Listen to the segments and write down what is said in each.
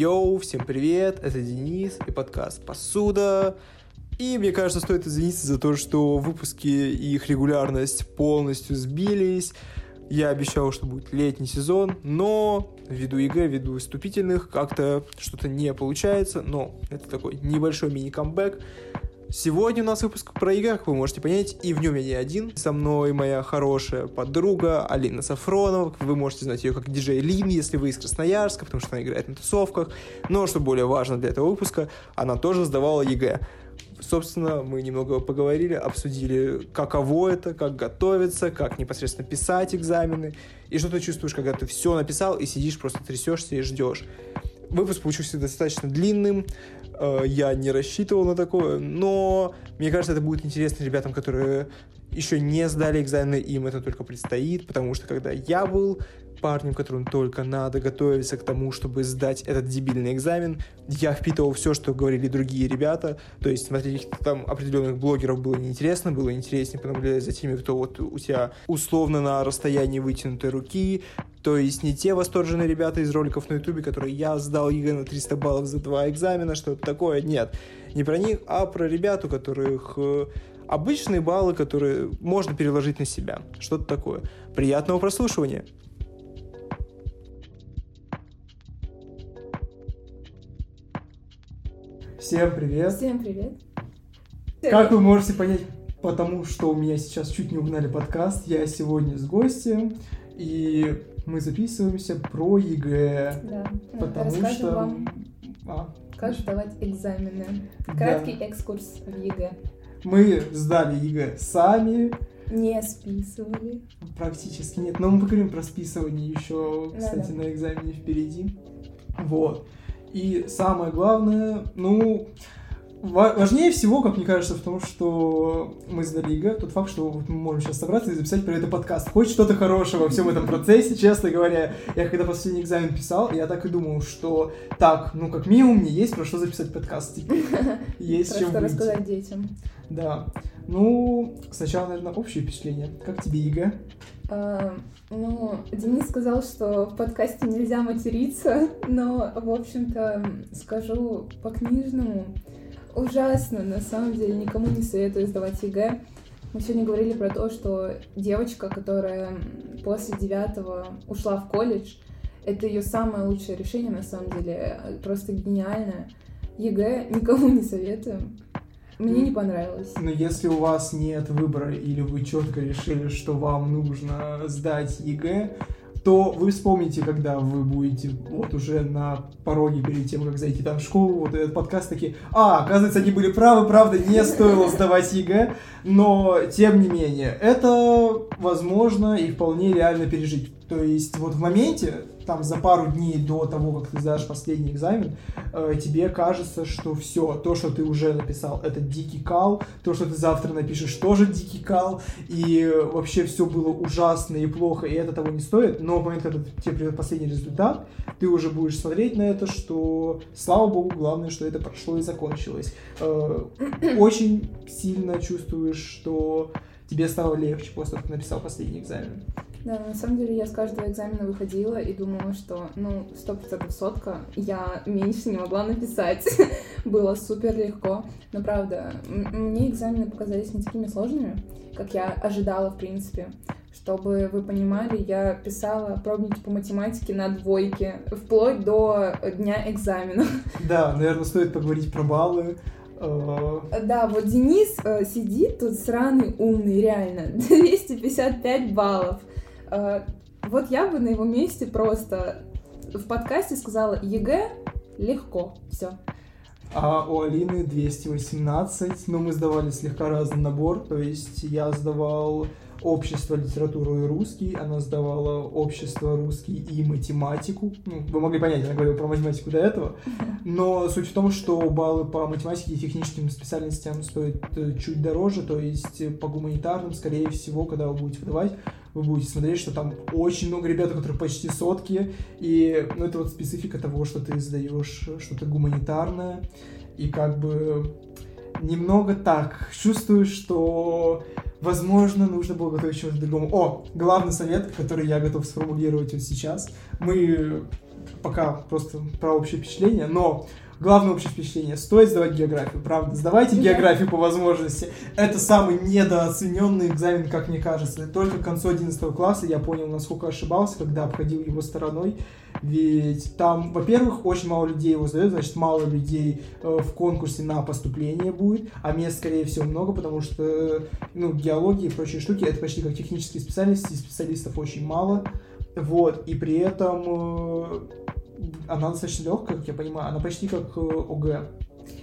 Йоу, всем привет, это Денис и подкаст «Посуда». И мне кажется, стоит извиниться за то, что выпуски и их регулярность полностью сбились. Я обещал, что будет летний сезон, но ввиду ЕГЭ, ввиду вступительных, как-то что-то не получается. Но это такой небольшой мини-камбэк. Сегодня у нас выпуск про ЕГЭ, как вы можете понять, и в нем я не один. Со мной моя хорошая подруга Алина Сафронова. Вы можете знать ее как диджей Лин, если вы из Красноярска, потому что она играет на тусовках. Но, что более важно для этого выпуска, она тоже сдавала ЕГЭ. Собственно, мы немного поговорили, обсудили, каково это, как готовиться, как непосредственно писать экзамены, и что ты чувствуешь, когда ты все написал и сидишь, просто трясешься и ждешь. Выпуск получился достаточно длинным, я не рассчитывал на такое, но мне кажется, это будет интересно ребятам, которые еще не сдали экзамены, им это только предстоит, потому что когда я был парнем, которому только надо готовиться к тому, чтобы сдать этот дебильный экзамен. Я впитывал все, что говорили другие ребята, то есть смотреть там определенных блогеров было неинтересно, было интереснее понаблюдать за теми, кто вот у тебя условно на расстоянии вытянутой руки, то есть не те восторженные ребята из роликов на ютубе, которые я сдал ЕГЭ на 300 баллов за два экзамена, что-то такое, нет. Не про них, а про ребят, у которых э, обычные баллы, которые можно переложить на себя. Что-то такое. Приятного прослушивания! Всем привет. Всем привет. Как вы можете понять, потому что у меня сейчас чуть не угнали подкаст, я сегодня с гостем, и мы записываемся про ЕГЭ. Да. Потому Расскажем что... вам, А, как сдавать экзамены. Да. Краткий экскурс в ЕГЭ. мы сдали ЕГЭ сами, Не списывали. практически нет, но мы поговорим про списывание еще, кстати, на экзамене впереди. Вот. И самое главное, ну, важнее всего, как мне кажется, в том, что мы сдали ЕГЭ, тот факт, что вот мы можем сейчас собраться и записать про это подкаст. Хоть что-то хорошее во всем этом процессе, честно говоря. Я когда последний экзамен писал, я так и думал, что так, ну, как минимум, мне есть про что записать подкаст теперь. Есть Про чем что выйти. рассказать детям. Да. Ну, сначала, наверное, общее впечатление. Как тебе ЕГЭ? А, ну, Денис сказал, что в подкасте нельзя материться, но, в общем-то, скажу по-книжному. Ужасно, на самом деле, никому не советую сдавать ЕГЭ. Мы сегодня говорили про то, что девочка, которая после девятого ушла в колледж, это ее самое лучшее решение, на самом деле, просто гениальное. ЕГЭ никому не советую. Мне не понравилось. Но если у вас нет выбора или вы четко решили, что вам нужно сдать ЕГЭ, то вы вспомните, когда вы будете вот уже на пороге перед тем, как зайти там в школу, вот этот подкаст такие, а, оказывается, они были правы, правда, не стоило сдавать ЕГЭ, но, тем не менее, это возможно и вполне реально пережить. То есть вот в моменте, там за пару дней до того, как ты сдашь последний экзамен, э, тебе кажется, что все, то, что ты уже написал, это дикий кал, то, что ты завтра напишешь, тоже дикий кал, и вообще все было ужасно и плохо, и это того не стоит, но в момент, когда тебе придет последний результат, ты уже будешь смотреть на это, что, слава богу, главное, что это прошло и закончилось. Э, Очень сильно чувствуешь, что тебе стало легче после того, как написал последний экзамен. Да, на самом деле я с каждого экзамена выходила и думала, что, ну, сто процентов сотка, я меньше не могла написать. Было супер легко. Но правда, мне экзамены показались не такими сложными, как я ожидала, в принципе. Чтобы вы понимали, я писала пробники по математике на двойке, вплоть до дня экзамена. Да, наверное, стоит поговорить про баллы. Э, Да, вот Денис э, сидит тут сраный умный, реально. 255 баллов. Э, вот я бы на его месте просто в подкасте сказала ЕГЭ легко. Все. А у Алины 218, но мы сдавали слегка разный набор, то есть я сдавал общество, литературу и русский, она сдавала общество, русский и математику. Ну, вы могли понять, она говорила про математику до этого. Но суть в том, что баллы по математике и техническим специальностям стоят э, чуть дороже, то есть по гуманитарным, скорее всего, когда вы будете выдавать, вы будете смотреть, что там очень много ребят, у которых почти сотки, и ну, это вот специфика того, что ты сдаешь что-то гуманитарное, и как бы немного так чувствую, что возможно нужно было готовить чего-то другому. О, главный совет, который я готов сформулировать вот сейчас. Мы пока просто про общее впечатление, но главное общее впечатление. Стоит сдавать географию, правда. Сдавайте Да. географию по возможности. Это самый недооцененный экзамен, как мне кажется. Только к концу 11 класса я понял, насколько ошибался, когда обходил его стороной. Ведь там, во-первых, очень мало людей его сдают, значит, мало людей э, в конкурсе на поступление будет, а мест, скорее всего, много, потому что, э, ну, геология и прочие штуки, это почти как технические специальности, специалистов очень мало. Вот, и при этом э, она достаточно легкая, как я понимаю, она почти как э, ОГЭ,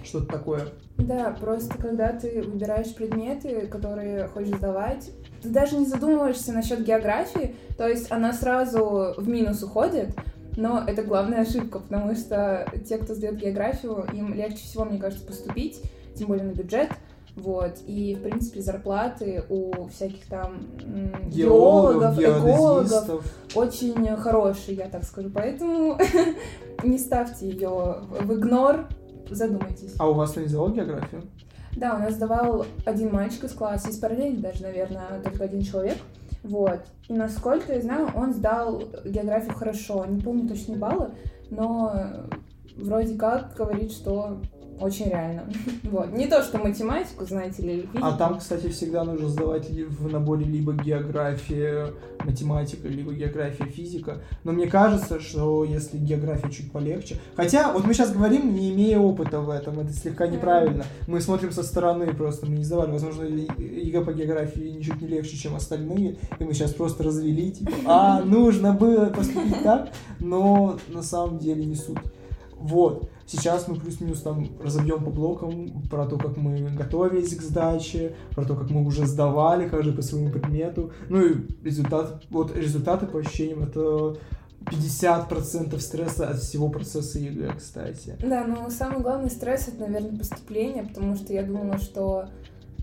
что-то такое. Да, просто когда ты выбираешь предметы, которые хочешь сдавать, ты даже не задумываешься насчет географии, то есть она сразу в минус уходит, но это главная ошибка, потому что те, кто сдает географию, им легче всего, мне кажется, поступить, тем более на бюджет, вот, и, в принципе, зарплаты у всиких там м, геологов, экологов очень хорошие, я так скажу, поэтому не ставьте ее в игнор, задумайтесь. А у вас не сдавал географию? Да, у нас сдавал один мальчик из класса, из параллели даже, наверное, только один человек. Вот. И насколько я знаю, он сдал географию хорошо. Не помню точные баллы, но вроде как говорит, что очень реально. Вот. Не то, что математику, знаете ли, или физику. А там, кстати, всегда нужно сдавать в наборе либо география, математика, либо география, физика. Но мне кажется, что если география чуть полегче... Хотя, вот мы сейчас говорим, не имея опыта в этом, это слегка неправильно. Мы смотрим со стороны просто, мы не сдавали. Возможно, ЕГЭ по географии ничуть не легче, чем остальные, и мы сейчас просто развели, типа, а, нужно было поступить так, но на самом деле не суть. Вот. Сейчас мы плюс-минус там разобьем по блокам про то, как мы готовились к сдаче, про то, как мы уже сдавали каждый по своему предмету. Ну и результат, вот результаты по ощущениям это 50% стресса от всего процесса ЕГЭ, кстати. Да, но самый главный стресс это, наверное, поступление, потому что я думала, что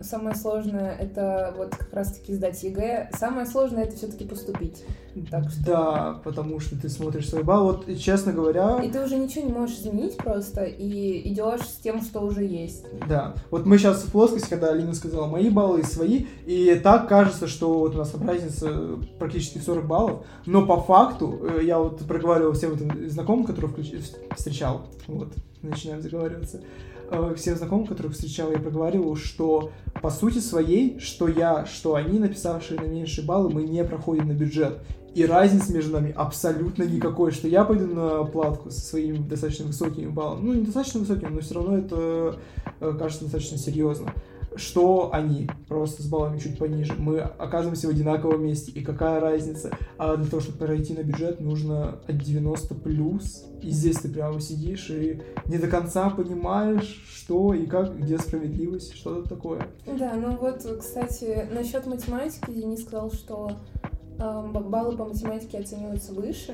самое сложное это вот как раз-таки сдать ЕГЭ. Самое сложное это все-таки поступить. Так что- Да, потому что ты смотришь свой балл. Вот, честно говоря, И ты уже ничего не можешь изменить просто, и идешь с тем, что уже есть. Да. Вот мы сейчас в плоскости, когда Алина сказала мои баллы и свои, и так кажется, что вот у нас там разница практически в 40 баллов, но по факту, э, я вот проговаривал всем этим знакомым, которых включ- встречал, вот, начинаем заговариваться, э, всем знакомым, которых встречал, я проговаривал, что по сути своей, что я, что они, написавшие на меньшие баллы, мы не проходим на бюджет. И разницы между нами абсолютно никакой, что я пойду на платку со своими достаточно высокими баллами. Ну, не достаточно высокими, но все равно это э, кажется достаточно серьезно. Что они просто с баллами чуть пониже. Мы оказываемся в одинаковом месте. И какая разница? А для того, чтобы пройти на бюджет, нужно от 90 плюс. И здесь ты прямо сидишь и не до конца понимаешь, что и как, где справедливость, что-то такое. Да, ну вот, кстати, насчет математики Денис сказал, что б- баллы по математике оцениваются выше.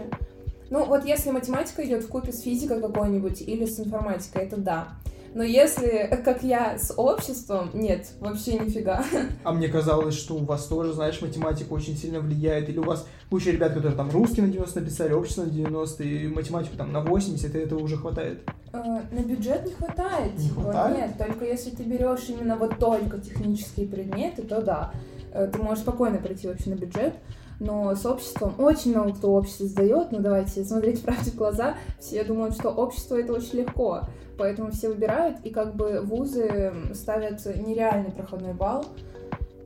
Ну, вот если математика идет в купе с физикой какой-нибудь или с информатикой, это да. Но если, как я, с обществом, нет, вообще нифига. А мне казалось, что у вас тоже, знаешь, математика очень сильно влияет. Или у вас куча ребят, которые там русский на 90 написали, общество на 90, и математику там на 80, и этого уже хватает. Э, На бюджет не хватает. Не типа, хватает? Нет, только если ты берешь именно вот только технические предметы, то да. Э, Ты можешь спокойно пройти вообще на бюджет. Но с обществом очень много кто общество сдает, но давайте смотреть правде в глаза. Все думают, что общество это очень легко. Поэтому все выбирают, и как бы вузы ставят нереальный проходной балл,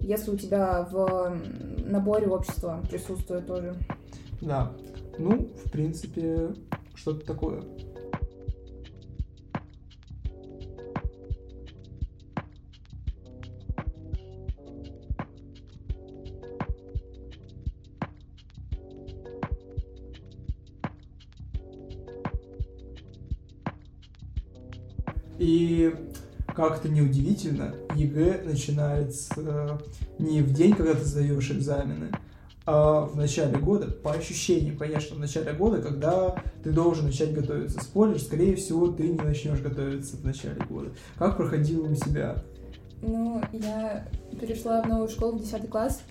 если у тебя в наборе общества присутствует тоже. Да. Ну, в принципе, что-то такое. И как-то неудивительно, ЕГЭ начинается э, не в день, когда ты сдаешь экзамены, а в начале года, по ощущениям, конечно, в начале года, когда ты должен начать готовиться. Спойлер, скорее всего, ты не начнешь готовиться в начале года. Как проходило у тебя? Ну, я перешла в новую школу в 10 класс,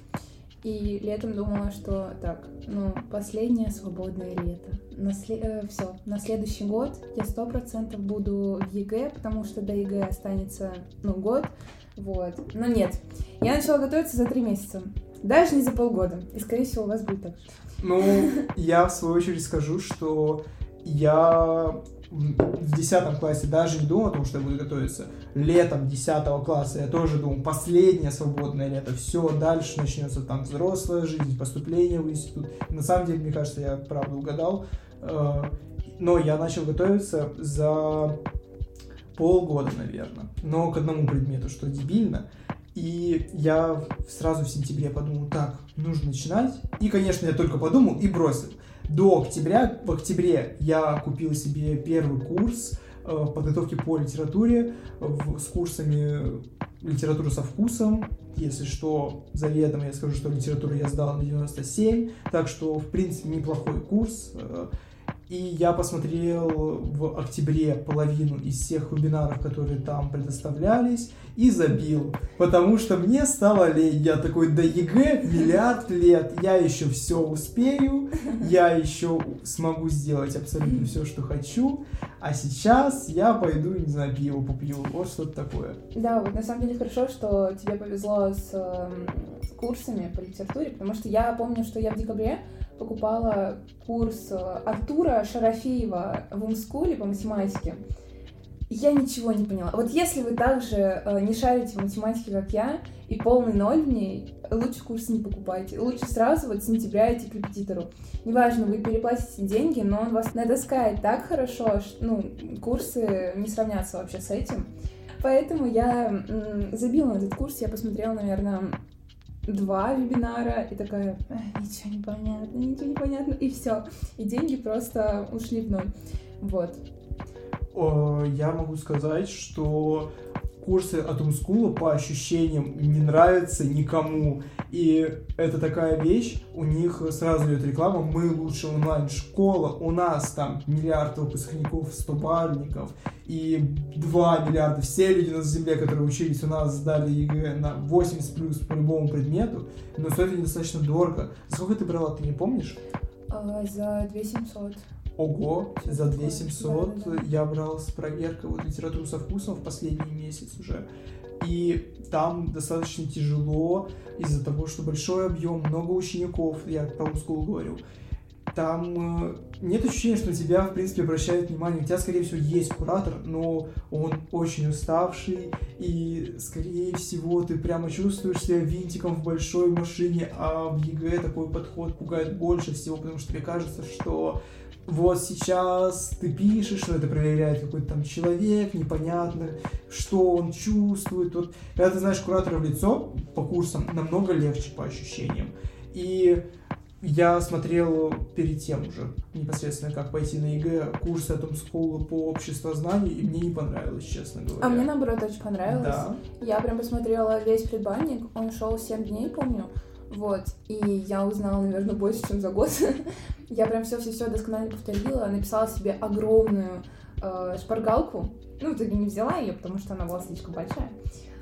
и летом думала, что так, ну, последнее свободное лето. На все, на следующий год я сто процентов буду в ЕГЭ, потому что до ЕГЭ останется, ну, год, вот. Но нет, я начала готовиться за три месяца, даже не за полгода, и, скорее всего, у вас будет так же. Ну, я в свою очередь скажу, что я в 10 классе даже не думал о том, что я буду готовиться. Летом 10 класса я тоже думал, последнее свободное лето, все, дальше начнется там взрослая жизнь, поступление в институт. на самом деле, мне кажется, я правда угадал. Э, но я начал готовиться за полгода, наверное. Но к одному предмету, что дебильно. И я сразу в сентябре подумал, так, нужно начинать. И, конечно, я только подумал и бросил. До октября, в октябре я купил себе первый курс э, подготовки по литературе с курсами литературы со вкусом. Если что, за летом я скажу, что литературу я сдал на 97, так что, в принципе, неплохой курс. Э, и я посмотрел в октябре половину из всех вебинаров, которые там предоставлялись, и забил. Потому что мне стало лень. Я такой, да ЕГЭ миллиард лет, я еще все успею, я еще смогу сделать абсолютно все, что хочу. А сейчас я пойду, не знаю, пиво попью. Вот что-то такое. Да, вот на самом деле хорошо, что тебе повезло с э, курсами по литературе, потому что я помню, что я в декабре покупала курс э, Артура Шарафеева в Умскуле по математике. Я ничего не поняла. Вот если вы также э, не шарите в математике, как я, и полный ноль в ней, лучше курс не покупайте. Лучше сразу вот с сентября идти к репетитору. Неважно, вы переплатите деньги, но он вас натаскает так хорошо, что ну, курсы не сравнятся вообще с этим. Поэтому я забила на этот курс, я посмотрела, наверное, два вебинара и такая, ничего не понятно, ничего не понятно, и все. И деньги просто ушли в ноль. Вот. Я могу сказать, что курсы от Умскула по ощущениям не нравятся никому. И это такая вещь, у них сразу идет реклама, мы лучше онлайн-школа, у нас там миллиард выпускников, стобалльников и 2 миллиарда, все люди на земле, которые учились у нас, сдали ЕГЭ на 80 плюс по любому предмету, но стоит это недостаточно дорого. Сколько ты брала, ты не помнишь? А, за 2700. Ого, за 2700 да, да, да. я брал с проверкой вот литературу со вкусом в последний месяц уже. И там достаточно тяжело из-за того, что большой объем, много учеников, я про school говорю. Там э, нет ощущения, что на тебя, в принципе, обращают внимание. У тебя, скорее всего, есть куратор, но он очень уставший, и, скорее всего, ты прямо чувствуешь себя винтиком в большой машине, а в ЕГЭ такой подход пугает больше всего, потому что тебе кажется, что вот сейчас ты пишешь, что это проверяет какой-то там человек, непонятно, что он чувствует. Вот, когда ты знаешь куратора в лицо по курсам, намного легче по ощущениям. И я смотрел перед тем уже непосредственно, как пойти на ЕГЭ, курсы от Умскула по обществознанию, и мне не понравилось, честно говоря. А мне, наоборот, очень понравилось. Да. Я прям посмотрела весь предбанник, он шел 7 дней, помню. Вот, и я узнала, наверное, больше, чем за год. я прям все-все-все досконально повторила, написала себе огромную э, шпаргалку. Ну, в итоге не взяла ее, потому что она была слишком большая.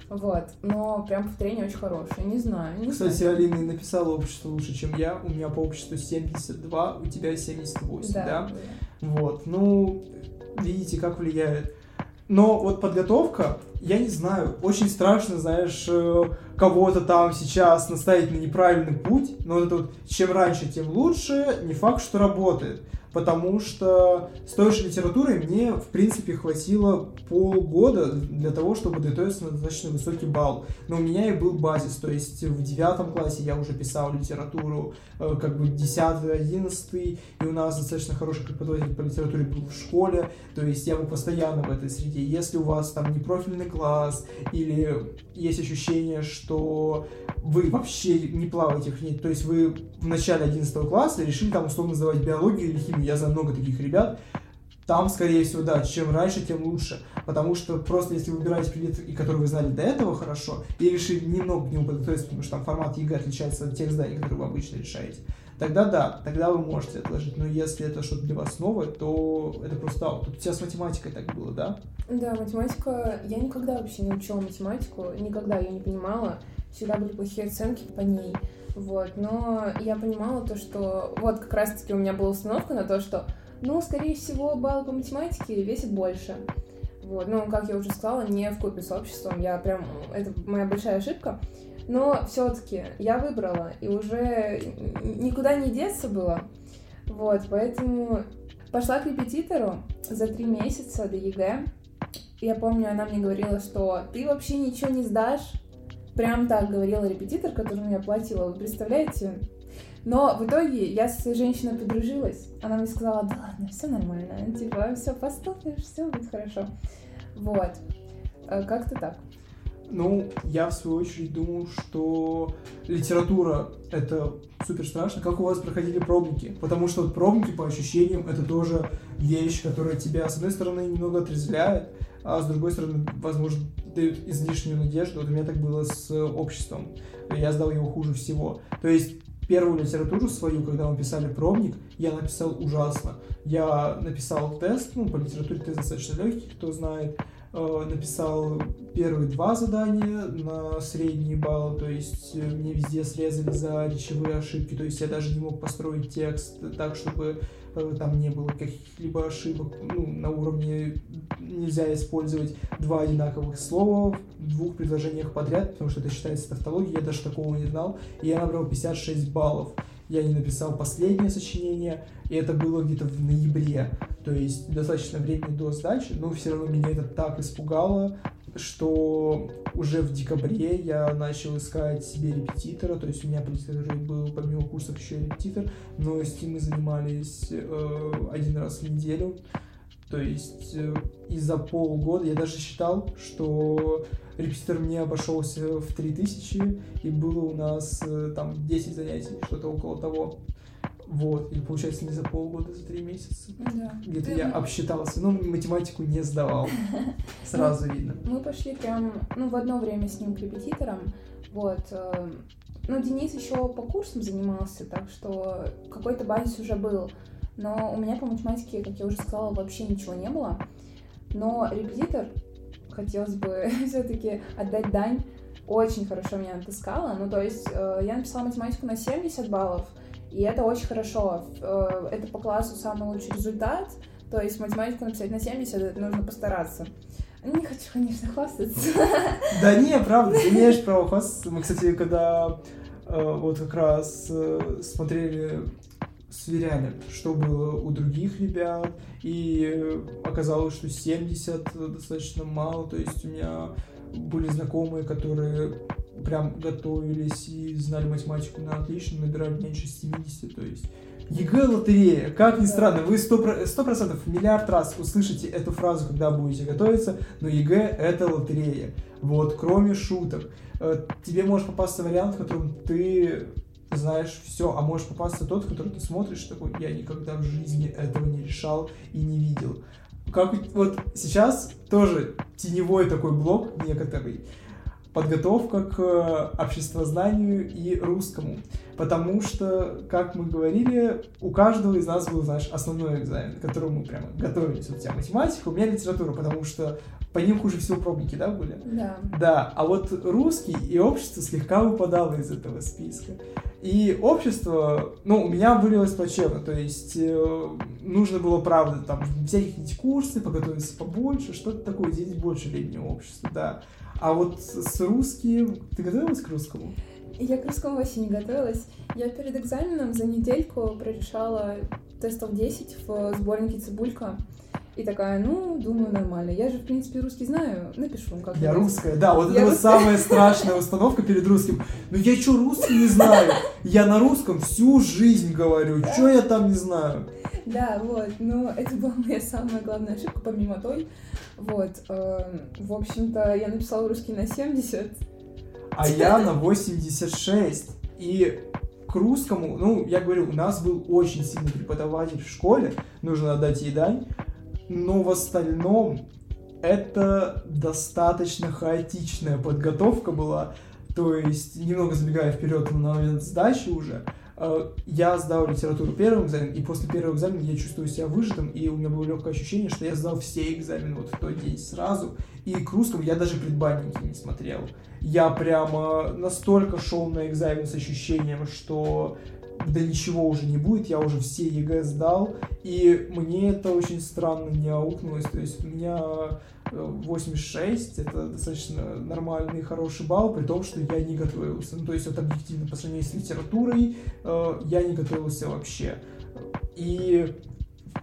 Вот, но прям повторение очень хорошее, не знаю. Не Кстати, знаю. Алина написала общество лучше, чем я. У меня по обществу 72, у тебя 78, да? да? Вот, ну, видите, как влияет. Но вот подготовка, я не знаю, очень страшно, знаешь, э, кого-то там сейчас наставить на неправильный путь, но вот это вот чем раньше, тем лучше, не факт, что работает потому что с той же литературой мне, в принципе, хватило полгода для того, чтобы готовиться на достаточно высокий балл. Но у меня и был базис, то есть в девятом классе я уже писал литературу, э, как бы десятый, одиннадцатый, и у нас достаточно хороший преподаватель по литературе был в школе, то есть я был постоянно в этой среде. Если у вас там не профильный класс, или есть ощущение, что вы вообще не плаваете в ней, то есть вы в начале 11 класса решили там условно сдавать биологию или химию, я знаю много таких ребят, там, скорее всего, да, чем раньше, тем лучше. Потому что просто если вы выбираете предмет, и который вы знали до этого хорошо, и решили немного к нему подготовиться, потому что там формат ЕГЭ отличается от тех заданий, которые вы обычно решаете, тогда да, тогда вы можете отложить. Но если это что-то для вас новое, то это просто аут. У тебя с математикой так было, да? Да, математика... Я никогда вообще не учила математику, никогда ее не понимала. Всегда были плохие оценки по ней. Вот, но я понимала то, что вот как раз-таки у меня была установка на то, что, ну, скорее всего, балл по математике весит больше. Вот, ну, как я уже сказала, не в купе с обществом, я прям, это моя большая ошибка. Но все-таки я выбрала, и уже никуда не деться было. Вот, поэтому Пошла к репетитору за три месяца до ЕГЭ. Я помню, она мне говорила, что ты вообще ничего не сдашь. Прям так говорила репетитор, которому я платила. Вы представляете? Но в итоге я с этой женщиной подружилась. Она мне сказала, да ладно, все нормально. Типа, все поступишь, все будет хорошо. Вот. Э, как-то так. Ну, я в свою очередь думаю, что литература — это супер страшно. Как у вас проходили пробники? Потому что вот пробники, по ощущениям, это тоже вещь, которая тебя, с одной стороны, немного отрезвляет, а с другой стороны, возможно, дают излишнюю надежду. Вот у меня так было с обществом. Я сдал его хуже всего. То есть первую литературу свою, когда мы писали пробник, я написал ужасно. Я написал тест, ну, по литературе тест достаточно легкий, кто знает, Э, написал первые два задания на средние баллы, то есть э, мне везде срезали за речевые ошибки, то есть я даже не мог построить текст так, чтобы э, там не было каких-либо ошибок, ну, на уровне нельзя использовать два одинаковых слова в двух предложениях подряд, потому что это считается тавтологией, я даже такого не знал, и я набрал 56 баллов. Я не написал последнее сочинение, и это было где-то в ноябре, то есть достаточно времени до сдачи, но все равно меня это так испугало, что уже в декабре я начал искать себе репетитора, то есть у меня литературе был помимо курсов еще репетитор, но с ним мы занимались э, один раз в неделю, то есть э, и за полгода я даже считал, что репетитор мне обошелся в 3000, и было у нас э, там 10 занятий, что-то около того. Вот, или получается не за полгода, за три месяца. Да. Где-то я обсчитался, но математику не сдавал. Сразу видно. Мы пошли прям, ну, в одно время с ним к репетиторам. Вот. Э, ну, Денис еще по курсам занимался, так что какой-то базис уже был. Но у меня по математике, как я уже сказала, вообще ничего не было. Но репетитор, хотелось бы все-таки отдать дань, очень хорошо меня натаскала. Ну, то есть э, я написала математику на 70 баллов, и это очень хорошо. Э, это по классу самый лучший результат. То есть математику написать на 70 нужно постараться. Не хочу, конечно, хвастаться. Да не, правда, ты имеешь право хвастаться. Мы, кстати, когда э, вот как раз э, смотрели сверяли, что было у других ребят, и оказалось, что 70 достаточно мало, то есть у меня были знакомые, которые прям готовились и знали математику на отлично, набирали меньше 70, то есть ЕГЭ лотерея. Как ни странно, вы сто процентов миллиард раз услышите эту фразу, когда будете готовиться, но ЕГЭ это лотерея. Вот, кроме шуток. Э, тебе может попасться вариант, в котором ты знаешь все, а можешь попасться тот, который ты смотришь, такой, я никогда в жизни этого не решал и не видел. Как вот сейчас тоже теневой такой блок некоторый, подготовка к обществознанию и русскому. Потому что, как мы говорили, у каждого из нас был, знаешь, основной экзамен, к которому мы прямо готовились. У тебя математика, у меня литература, потому что по ним хуже всего пробники, да, были? Да. Да, а вот русский и общество слегка выпадало из этого списка. И общество, ну, у меня вылилось плачевно, то есть э, нужно было, правда, там, взять какие-нибудь курсы, подготовиться побольше, что-то такое, здесь больше летнего общества, да. А вот с русским, ты готовилась к русскому? Я к русскому вообще не готовилась. Я перед экзаменом за недельку прорешала тестов 10 в сборнике «Цибулька». И такая, ну, думаю, нормально. Я же, в принципе, русский знаю. Напишу как Я русская, да, вот я это вот самая страшная установка перед русским. Ну я что, русский не знаю? Я на русском всю жизнь говорю. Что я там не знаю? Да, вот. Но это была моя самая главная ошибка, помимо той. Вот. Эм, в общем-то, я написала русский на 70. А я на 86. И к русскому, ну, я говорю, у нас был очень сильный преподаватель в школе, нужно отдать ей дань, но в остальном это достаточно хаотичная подготовка была. То есть, немного забегая вперед на момент сдачи уже, э, я сдал литературу первым экзаменом, и после первого экзамена я чувствую себя выжатым, и у меня было легкое ощущение, что я сдал все экзамены вот в тот день сразу, и к русскому я даже предбанники не смотрел. Я прямо настолько шел на экзамен с ощущением, что да ничего уже не будет, я уже все ЕГЭ сдал, и мне это очень странно не аукнулось, то есть у меня 86, э, это достаточно нормальный хороший балл, при том, что я не готовился, ну то есть вот объективно по сравнению с литературой э, я не готовился вообще. И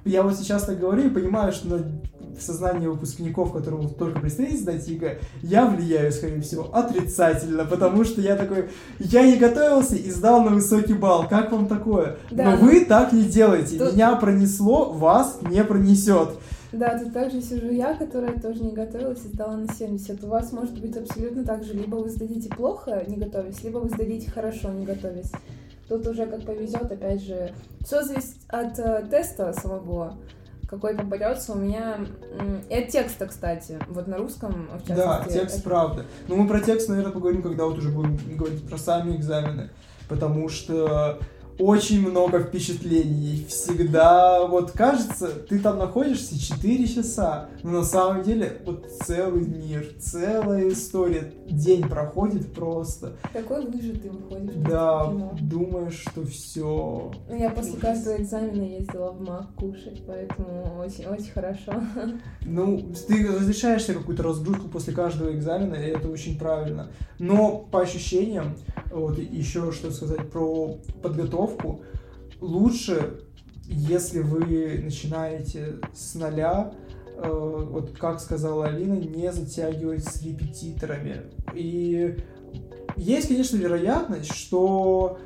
я вот сейчас так говорю и понимаю, что на в сознании выпускников, которым только предстоит сдать ЕГЭ, я влияю, скорее всего, отрицательно, потому что я такой, я не готовился и сдал на высокий балл. Как вам такое? Да. Но вы так не делаете. Тут... Меня пронесло, вас не пронесет. Да, тут также сижу я, которая тоже не готовилась и сдала на 70. У вас может быть абсолютно так же. Либо вы сдадите плохо, не готовясь, либо вы сдадите хорошо, не готовясь. Тут уже как повезет, опять же. Все зависит от э, теста самого какой попадется у меня... И от текста, кстати, вот на русском, в частности. Да, текст, это... правда. Но мы про текст, наверное, поговорим, когда вот уже будем говорить про сами экзамены, потому что очень много впечатлений. Всегда, вот кажется, ты там находишься 4 часа, но на самом деле вот целый мир, целая история. День проходит просто. Такой выжатый выходишь. Да, думаешь, что все. Ну, я после каждого экзамена ездила в МАК кушать, поэтому очень-очень хорошо. Ну, ты разрешаешь себе какую-то разгрузку после каждого экзамена, и это очень правильно. Но по ощущениям, вот еще что сказать про подготовку. Лучше, если вы начинаете с нуля, э, вот как сказала Алина, не затягивать с репетиторами. И есть, конечно, вероятность, что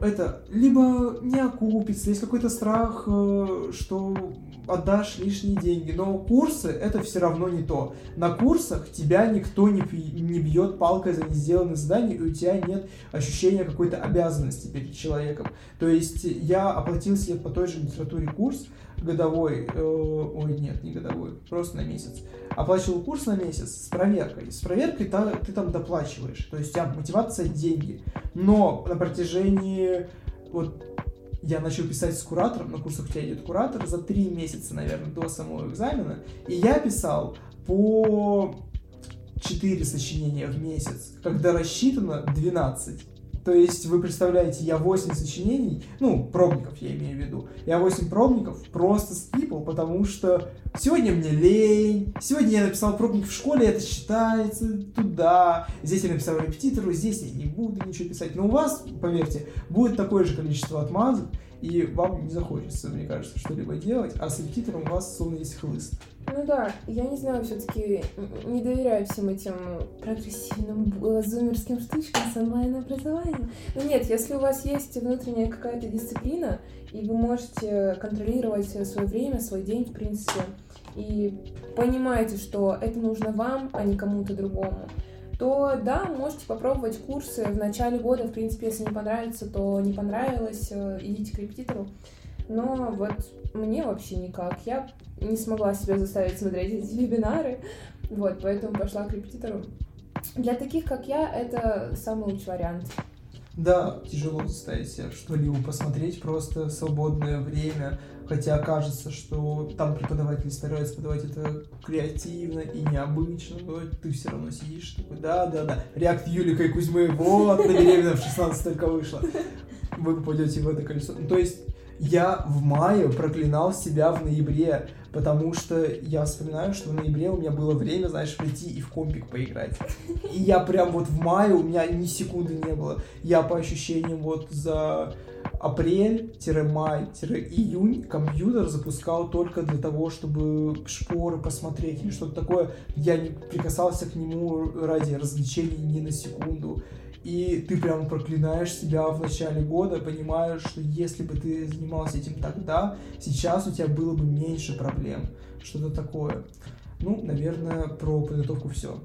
это либо не окупится, есть какой-то страх, э, что отдашь лишние деньги. Но курсы это все равно не то. На курсах тебя никто не, не бьет палкой за несделанное задание, и у тебя нет ощущения какой-то обязанности перед человеком. То есть я оплатил себе по той же литературе курс годовой, э, ой, нет, не годовой, просто на месяц. Оплачивал курс на месяц с проверкой. С проверкой ты, ты там доплачиваешь. То есть у тебя мотивация деньги. Но на протяжении вот я начал писать с куратором, на курсах у тебя идет куратор, за три месяца, наверное, до самого экзамена, и я писал по 4 сочинения в месяц, когда рассчитано 12. То есть вы представляете, я 8 сочинений, ну, пробников я имею в виду, я 8 пробников просто скипал, потому что сегодня мне лень, сегодня я написал пробник в школе, это считается туда, здесь я написал репетитору, здесь я не буду ничего писать. Но у вас, поверьте, будет такое же количество отмазок, и вам не захочется, мне кажется, что-либо делать, а с репетитором у вас словно есть хлыст. Ну да, я не знаю, все-таки не доверяю всем этим прогрессивным зумерским штучкам с онлайн-образованием. Но нет, если у вас есть внутренняя какая-то дисциплина, и вы можете контролировать свое время, свой день, в принципе, и понимаете, что это нужно вам, а не кому-то другому, то да, можете попробовать курсы в начале года. В принципе, если не понравится, то не понравилось, э, идите к репетитору. Но вот мне вообще никак. Я не смогла себя заставить смотреть эти вебинары, вот, поэтому пошла к репетитору. Для таких, как я, это самый лучший вариант. Да, тяжело заставить себя что-либо посмотреть, просто свободное время, хотя кажется, что там преподаватель старается подавать это креативно и необычно, но ты все равно сидишь такой, да-да-да, реакт Юлика и Кузьмы, вот, на беременна в 16 только вышла. Вы попадете в это колесо. То есть я в мае проклинал себя в ноябре, потому что я вспоминаю, что в ноябре у меня было время, знаешь, прийти и в компик поиграть. И я прям вот в мае у меня ни секунды не было. Я по ощущениям вот за апрель-май-июнь компьютер запускал только для того, чтобы шпоры посмотреть или что-то такое. Я не прикасался к нему ради развлечений ни на секунду и ты прямо проклинаешь себя в начале года, понимаешь, что если бы ты занимался этим тогда, сейчас у тебя было бы меньше проблем, что-то такое. Ну, наверное, про подготовку все.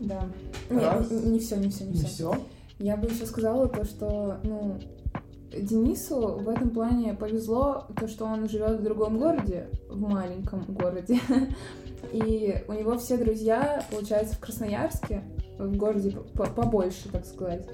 Да. Раз. Нет, не все, не все, не, не все. Я бы еще сказала то, что, ну, Денису в этом плане повезло, то, что он живет в другом городе, в маленьком городе. И у него все друзья, получается, в Красноярске, в городе побольше, так сказать.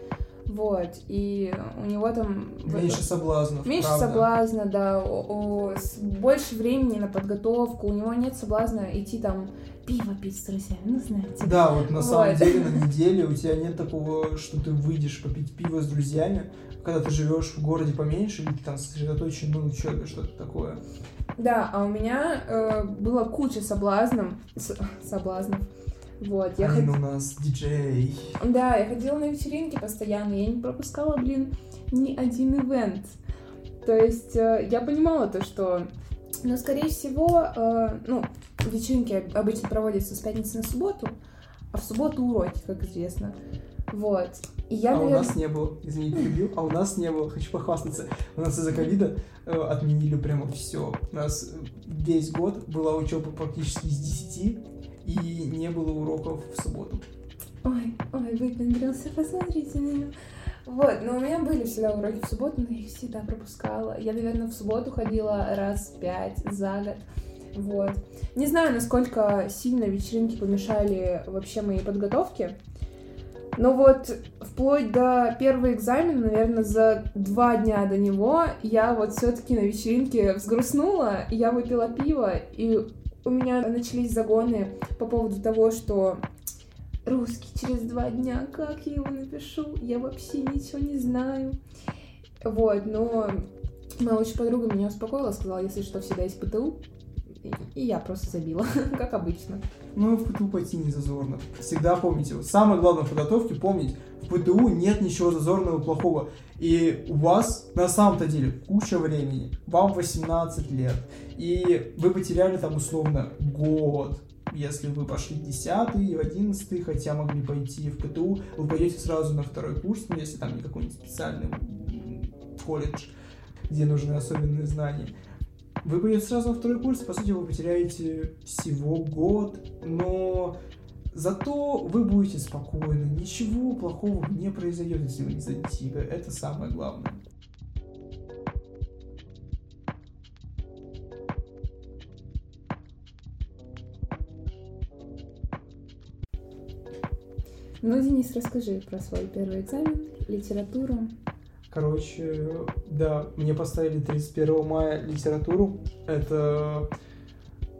Вот, и у него там... Меньше соблазнов, Меньше правда. соблазна, да, о, о, больше времени на подготовку, у него нет соблазна идти там пиво пить с друзьями, ну знаете. Да, вот на вот. самом деле на неделе у тебя нет такого, что ты выйдешь попить пиво с друзьями, когда ты живешь в городе поменьше, или ты там сосредоточен на учебе, что-то такое. Да, а у меня э, было куча соблазнов, с, соблазнов, вот, я Алина ход... у нас диджей. Да, я ходила на вечеринки постоянно, я не пропускала, блин, ни один ивент. То есть э, я понимала то, что Но, скорее всего, э, ну, вечеринки обычно проводятся с пятницы на субботу, а в субботу уроки, как известно. Вот. И я, а наверное... у нас не было, извините, перебил, а у нас не было, хочу похвастаться. У нас из-за ковида э, отменили прямо все. У нас э, весь год была учеба практически с 10, и не было уроков в субботу. Ой, ой, выпендрился, посмотрите на него. Вот, но у меня были всегда уроки в субботу, но я их всегда пропускала. Я, наверное, в субботу ходила раз пять за год. Вот. Не знаю, насколько сильно вечеринки помешали вообще моей подготовке. Но вот вплоть до первого экзамена, наверное, за два дня до него, я вот все-таки на вечеринке взгрустнула, я выпила пиво, и у меня начались загоны по поводу того, что русский через два дня, как я его напишу, я вообще ничего не знаю. Вот, но моя лучшая подруга меня успокоила, сказала, если что, всегда есть ПТУ, и я просто забила, как обычно. Ну, в ПТУ пойти не зазорно. Всегда помните, самое главное в подготовке помнить, в ПТУ нет ничего зазорного и плохого. И у вас на самом-то деле куча времени. Вам 18 лет. И вы потеряли там условно год, если вы пошли в 10 и в 11, хотя могли пойти в ПТУ, вы пойдете сразу на второй курс, ну, если там не какой-нибудь специальный колледж, где нужны особенные знания. Вы пойдете сразу на второй курс, по сути, вы потеряете всего год, но зато вы будете спокойны, ничего плохого не произойдет, если вы не сдадите ЕГЭ, это самое главное. Ну, Денис, расскажи про свой первый экзамен, литературу. Короче, да, мне поставили 31 мая литературу. Это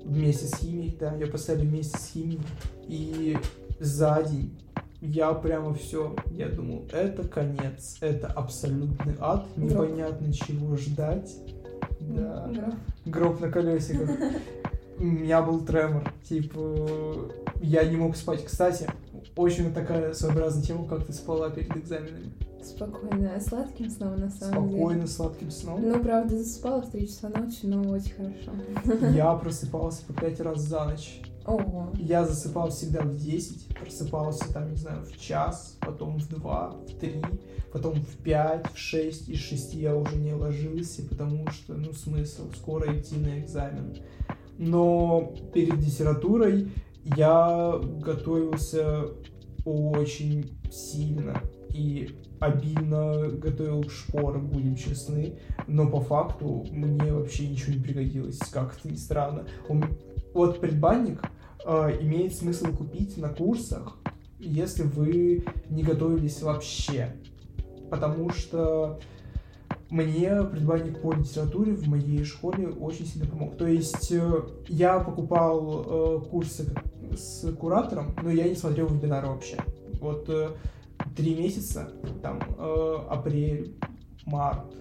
вместе с химией, да, я поставили вместе с химией. И за день я прямо все, я думал, это конец, это абсолютный ад, непонятно чего ждать. Да. Граф. Гроб на колесиках. У меня был тремор. Типа, я не мог спать. Кстати, очень такая своеобразная тема, как ты спала перед экзаменами. Спокойно, сладким сном на самом деле. Спокойно, сладким сном. Ну, правда, засыпала в 3 часа ночи, но очень хорошо. Я просыпался по 5 раз за ночь. Ого. Я засыпал всегда в 10, просыпался там, не знаю, в час, потом в 2, в 3, потом в 5, в 6, из 6 я уже не ложился, потому что, ну, смысл, скоро идти на экзамен. Но перед диссертатурой я готовился очень сильно и обильно готовил шпоры, будем честны, но по факту мне вообще ничего не пригодилось, как это ни странно. Он, вот предбанник э, имеет смысл купить на курсах, если вы не готовились вообще, потому что мне предбанник по литературе в моей школе очень сильно помог. То есть э, я покупал э, курсы с куратором, но я не смотрел вебинары вообще. Вот э, три месяца, там, э, апрель, март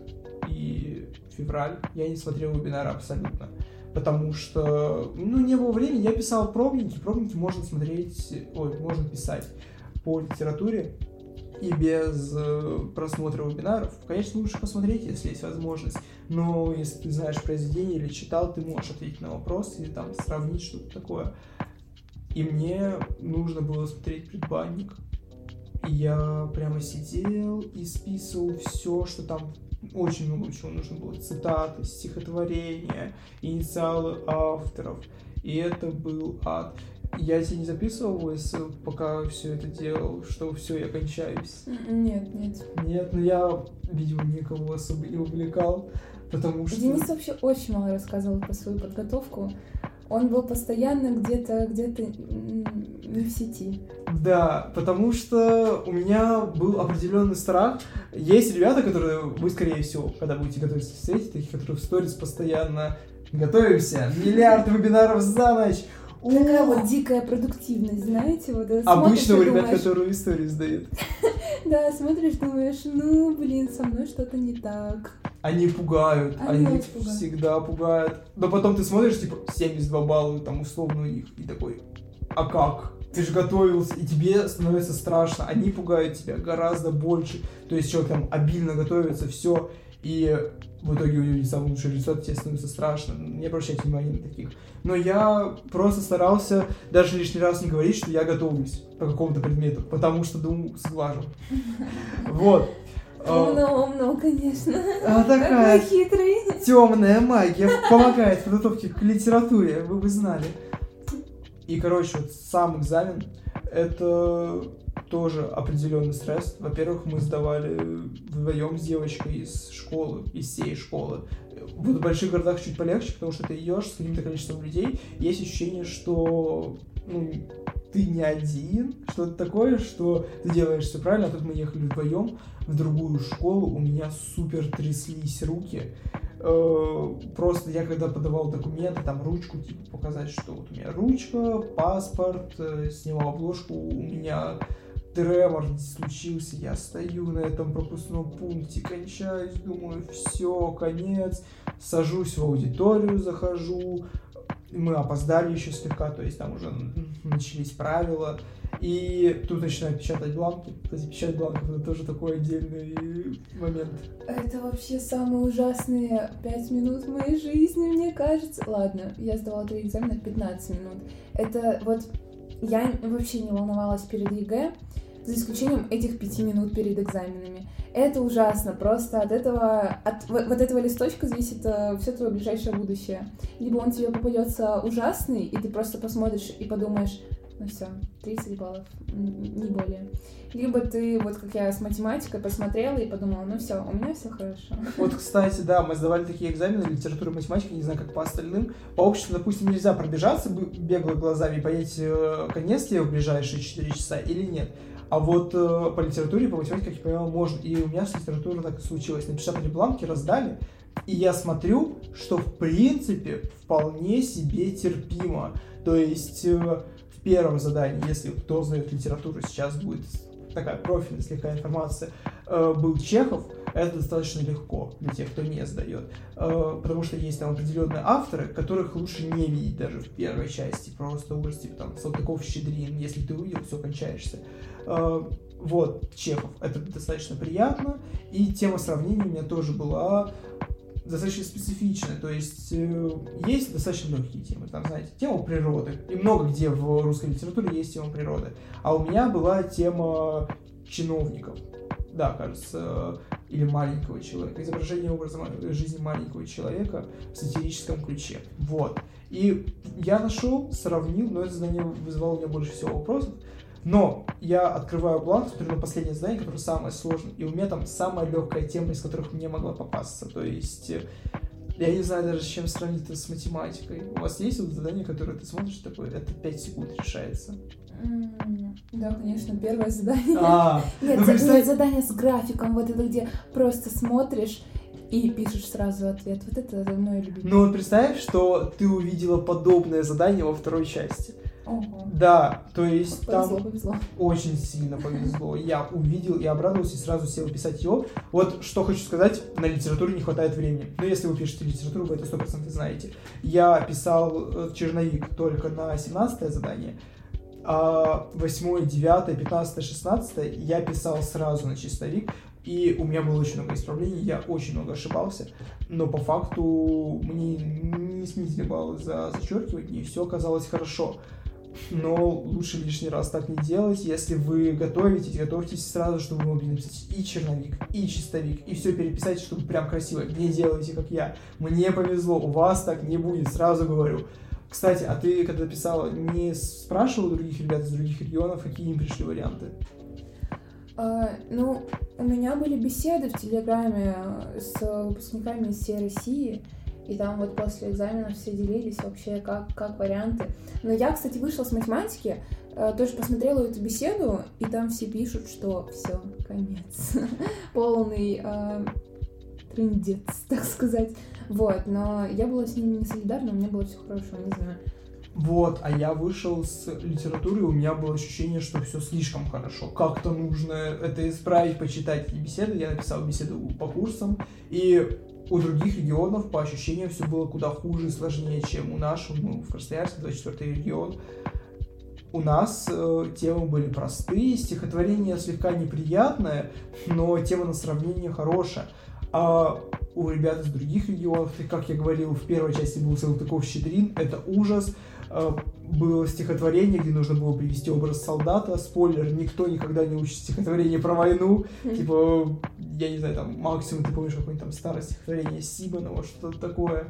и февраль, я не смотрел вебинары абсолютно. Потому что, ну, не было времени, я писал пробники, пробники можно смотреть, ой, можно писать по литературе и без э, просмотра вебинаров. Конечно, лучше посмотреть, если есть возможность. Но если ты знаешь произведение или читал, ты можешь ответить на вопрос и там сравнить что-то такое. И мне нужно было смотреть предбанник. И я прямо сидел и списывал все, что там очень много чего нужно было. Цитаты, стихотворения, инициалы авторов. И это был ад. Я тебе не записывал пока все это делал, что все, я кончаюсь. Нет, нет. Нет, но я, видимо, никого особо не увлекал, потому что... Денис вообще очень мало рассказывал про свою подготовку. Он был постоянно где-то, где-то не в сети. Да, потому что у меня был определенный страх. Есть ребята, которые вы, скорее всего, когда будете готовиться встретить, таких, которые в сторис постоянно готовимся. Миллиард вебинаров за ночь. Такая вот дикая продуктивность, знаете, вот Обычно у ребят, которые истории сдают. Да, смотришь, думаешь, ну, блин, со мной что-то не так. Они пугают, они, они пугают. всегда пугают. Но потом ты смотришь, типа, 72 балла, там, условно, у них, и такой, а как? Ты же готовился, и тебе становится страшно. Они пугают тебя гораздо больше. То есть человек там обильно готовится, все, и в итоге у не самый лучший результат, тебе становится страшно. Не обращайте внимания на таких. Но я просто старался даже лишний раз не говорить, что я готовлюсь по какому-то предмету, потому что, думаю, сглажу. Вот. А, Умно, умно, конечно. а Какой такая хитрый. темная магия помогает в подготовке к литературе, вы бы знали. И, короче, вот сам экзамен, это тоже определенный стресс. Во-первых, мы сдавали вдвоем с девочкой из школы, из всей школы. Вот в больших городах чуть полегче, потому что ты идешь с каким-то количеством людей, есть ощущение, что ну, ты не один, что-то такое, что ты делаешь все правильно, а тут мы ехали вдвоем в другую школу, у меня супер тряслись руки, Э, просто я когда подавал документы, там ручку типа показать, что вот у меня ручка, паспорт, э, снимал обложку, у меня тремор случился, я стою на этом пропускном пункте, кончаюсь, думаю, все, конец, сажусь в аудиторию, захожу, мы опоздали еще слегка, то есть там уже начались правила, и тут начинают печатать бланки. Кстати, печать бланков это тоже такой отдельный момент. Это вообще самые ужасные пять минут моей жизни, мне кажется. Ладно, я сдавала три экзамена 15 минут. Это вот... Я вообще не волновалась перед ЕГЭ, за исключением этих пяти минут перед экзаменами. Это ужасно, просто от этого, от вот этого листочка зависит все твое ближайшее будущее. Либо он тебе попадется ужасный, и ты просто посмотришь и подумаешь, ну все, 30 баллов, не более. Либо ты, вот как я с математикой, посмотрела и подумала, ну все, у меня все хорошо. Вот, кстати, да, мы сдавали такие экзамены, литература и математика, не знаю, как по остальным. По обществу, допустим, нельзя пробежаться бегло глазами и понять, э, конец тебе в ближайшие 4 часа или нет. А вот э, по литературе, математике, как я понимал, можно. И у меня с литературой так и случилось. Напечатали бланки, раздали, и я смотрю, что в принципе вполне себе терпимо. То есть э, в первом задании, если кто знает литературу, сейчас будет такая профильная слегка информация, э, был Чехов, это достаточно легко для тех, кто не сдает. Э, потому что есть там определенные авторы, которых лучше не видеть даже в первой части. Просто ужас, типа там Салтыков-Щедрин, если ты увидел, все, кончаешься. Э, вот, Чехов, это достаточно приятно. И тема сравнения у меня тоже была достаточно специфичная. То есть э, есть достаточно легкие темы. Там, знаете, тема природы. И много где в русской литературе есть тема природы. А у меня была тема чиновников. Да, кажется, или маленького человека. Изображение образа жизни маленького человека в сатирическом ключе. Вот. И я нашел, сравнил, но это задание вызывало у меня больше всего вопросов. Но я открываю бланк, смотрю на последнее задание, которое самое сложное, и у меня там самая легкая тема, из которых мне могла попасться. То есть э, я не знаю даже, с чем сравнить это с математикой. У вас есть вот задание, которое ты смотришь, такое, это 5 секунд решается? Да, конечно, первое задание. А, Нет, ну за- представь- нет, задание с графиком, вот это где просто смотришь и пишешь сразу ответ. Вот это мое любимое. ну вот представь, что ты увидела подобное задание во второй части. Ого. Да, то есть там... Повезло, повезло. очень сильно повезло. Я увидел и обрадовался, и сразу сел писать его. Вот что хочу сказать, на литературе не хватает времени. Но если вы пишете литературу, вы это 100% знаете. Я писал э, черновик только на 17 задание, а 8, 9, 15, 16 я писал сразу на чистовик. И у меня было очень много исправлений, я очень много ошибался, но по факту мне не снизили баллы за зачеркивание, и все оказалось хорошо но лучше лишний раз так не делать. Если вы готовитесь, готовьтесь сразу, чтобы вы могли написать и черновик, и чистовик, и все переписать, чтобы прям красиво. Не делайте, как я. Мне повезло, у вас так не будет, сразу говорю. Кстати, а ты, когда писала, не спрашивал других ребят из других регионов, какие им пришли варианты? А, ну, у меня были беседы в Телеграме с выпускниками из всей России, и там вот после экзамена все делились вообще, как, как варианты. Но я, кстати, вышла с математики, э, тоже посмотрела эту беседу, и там все пишут, что все, конец. Полный э, трындец, так сказать. Вот, но я была с ними не солидарна, у меня было все хорошо, не знаю. Вот, а я вышел с литературы, у меня было ощущение, что все слишком хорошо. Как-то нужно это исправить, почитать эти беседы. Я написал беседу по курсам, и у других регионов, по ощущениям, все было куда хуже и сложнее, чем у нашего. Ну, в Красноярске, 24 регион. У нас э, темы были простые, стихотворение слегка неприятное, но тема на сравнение хорошая. А у ребят из других регионов. Как я говорил, в первой части был Салтыков-Щедрин, это ужас. Э, было стихотворение, где нужно было привести образ солдата. Спойлер, никто никогда не учит стихотворение про войну. Типа, я не знаю, там, максимум ты помнишь какое-нибудь там старое стихотворение Сибанова, что-то такое.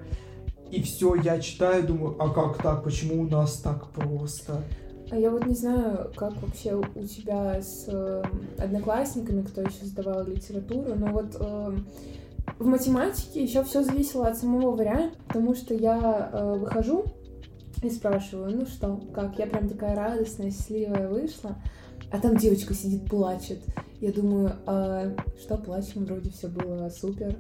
И все, я читаю, думаю, а как так, почему у нас так просто? А я вот не знаю, как вообще у тебя с э, одноклассниками, кто еще сдавал литературу, но вот э, в математике еще все зависело от самого варианта, потому что я э, выхожу и спрашиваю, ну что, как? Я прям такая радостная, счастливая вышла, а там девочка сидит, плачет. Я думаю, а что плачем? Вроде все было супер.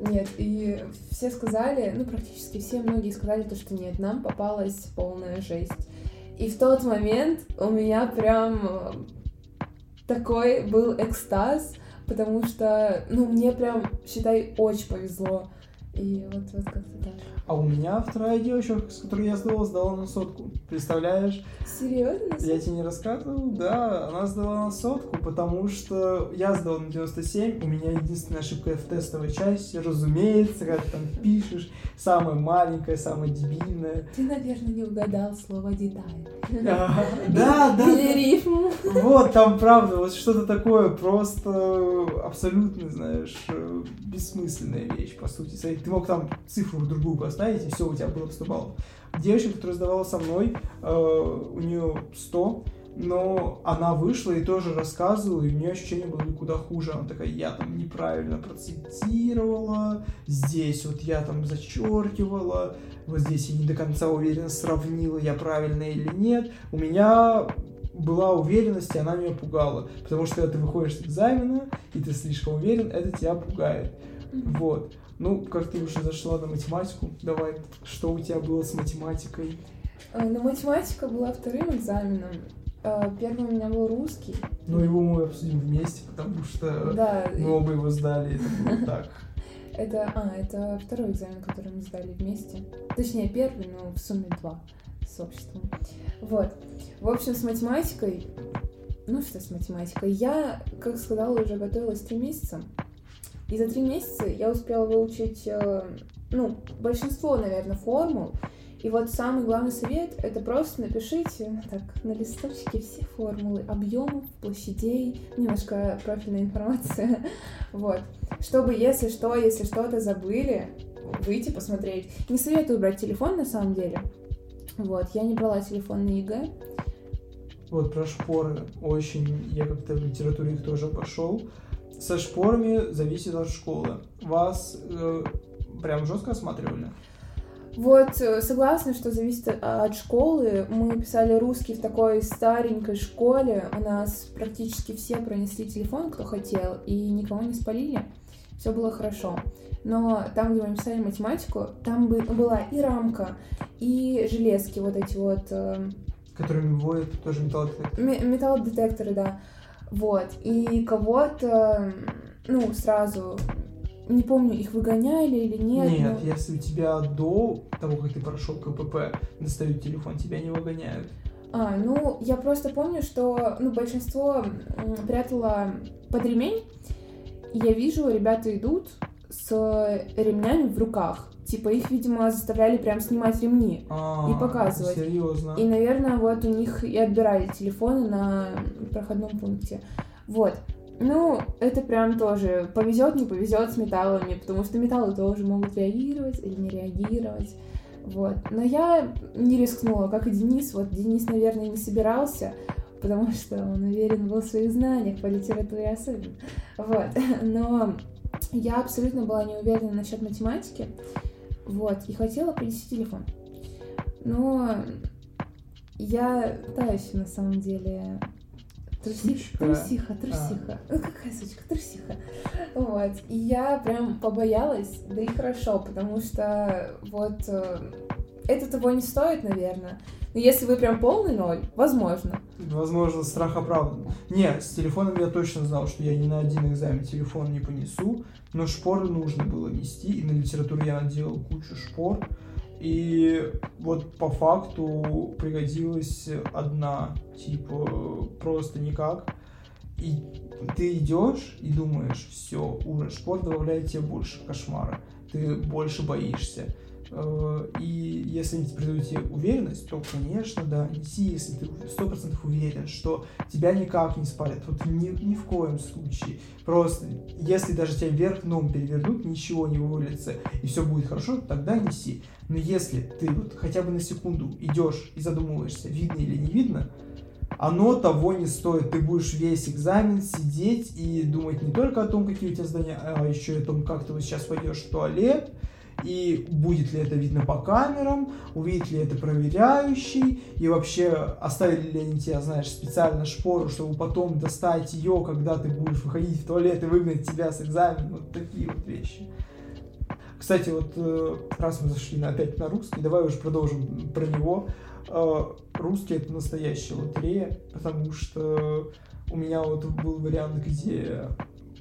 Нет, и все сказали, ну практически все, многие сказали то, что нет, нам попалась полная жесть. И в тот момент у меня прям такой был экстаз, потому что, ну, мне прям, считай, очень повезло. И вот, вот как-то так. А у меня вторая девочка, с которой я сдавал, сдала на сотку. Представляешь? Серьезно? Я тебе не рассказывал? Да, она сдала на сотку, потому что я сдал на 97, у меня единственная ошибка в тестовой части, разумеется, как там пишешь, самая маленькая, самая дебильная. Ты, наверное, не угадал слово «деталь». Да, да, да. Или рифму. Вот, там правда, вот что-то такое просто абсолютно, знаешь, бессмысленная вещь, по сути. Ты мог там цифру другую поставить, и все, у тебя было бы 100 баллов. Девочка, которая сдавала со мной, э, у нее 100, но она вышла и тоже рассказывала, и у нее ощущение было куда хуже. Она такая, я там неправильно процитировала, здесь вот я там зачеркивала, вот здесь я не до конца уверенно сравнила, я правильно или нет. У меня была уверенность, и она меня пугала. Потому что когда ты выходишь с экзамена, и ты слишком уверен, это тебя пугает. Вот. Ну, как ты уже зашла на математику, давай, что у тебя было с математикой? Ну, математика была вторым экзаменом. Э, первый у меня был русский. Ну, его мы обсудим вместе, потому что да. мы оба его сдали, это было так. Это, а, это второй экзамен, который мы сдали вместе. Точнее, первый, но в сумме два с обществом. Вот. В общем, с математикой... Ну, что с математикой? Я, как сказала, уже готовилась три месяца. И за три месяца я успела выучить, э, ну, большинство, наверное, формул. И вот самый главный совет — это просто напишите так на листочке все формулы объемов, площадей, немножко профильная информация, вот. Чтобы, если что, если что-то забыли, выйти посмотреть. Не советую брать телефон, на самом деле. Вот, я не брала телефон на ЕГЭ. Вот про шпоры. Очень, я как-то в литературе их тоже пошел со шпорами зависит от школы. Вас э, прям жестко осматривали? Вот, э, согласна, что зависит от школы. Мы писали русский в такой старенькой школе. У нас практически все пронесли телефон, кто хотел, и никого не спалили. Все было хорошо. Но там, где мы писали математику, там была и рамка, и железки вот эти вот... Э, Которыми вводят тоже металлодетекторы. Металлодетекторы, да. Вот. И кого-то, ну, сразу не помню, их выгоняли или нет. Нет, но... если у тебя до того, как ты прошел КПП, достают телефон, тебя не выгоняют. А, ну, я просто помню, что ну, большинство прятало под ремень, и я вижу, ребята идут с ремнями в руках. Типа их, видимо, заставляли прям снимать ремни а, и показывать. Серьезно. И, наверное, вот у них и отбирали телефоны на проходном пункте. Вот. Ну, это прям тоже повезет, не повезет с металлами, потому что металлы тоже могут реагировать или не реагировать. Вот. Но я не рискнула, как и Денис. Вот Денис, наверное, не собирался, потому что он уверен был в своих знаниях по литературе особенно. Вот. Но я абсолютно была не уверена насчет математики. Вот, и хотела принести телефон. Но я та еще на самом деле трусиха, трусиха, трусиха. А. Ну какая сучка, трусиха. Вот. И я прям побоялась, да и хорошо, потому что вот э, это того не стоит, наверное. Но если вы прям полный ноль, возможно. Возможно, страх оправдан. Не, с телефоном я точно знал, что я ни на один экзамен телефон не понесу, но шпоры нужно было нести, и на литературе я наделал кучу шпор. И вот по факту пригодилась одна, типа, просто никак. и ты идешь и думаешь, все, уже шпорт добавляет тебе больше кошмара, ты больше боишься. Э, и если тебе уверенность, то, конечно, да, неси, если ты сто процентов уверен, что тебя никак не спалят. Вот ни, ни в коем случае. Просто, если даже тебя вверх дном перевернут, ничего не вывалится, и все будет хорошо, тогда неси. Но если ты вот хотя бы на секунду идешь и задумываешься, видно или не видно, оно того не стоит. Ты будешь весь экзамен сидеть и думать не только о том, какие у тебя задания, а еще и о том, как ты вот сейчас пойдешь в туалет, и будет ли это видно по камерам, увидит ли это проверяющий, и вообще оставили ли они тебя, знаешь, специально шпору, чтобы потом достать ее, когда ты будешь выходить в туалет и выгнать тебя с экзамена, вот такие вот вещи. Кстати, вот э, раз мы зашли на, опять на русский, давай уже продолжим про него. Э, русский это настоящая лотерея, потому что у меня вот был вариант, где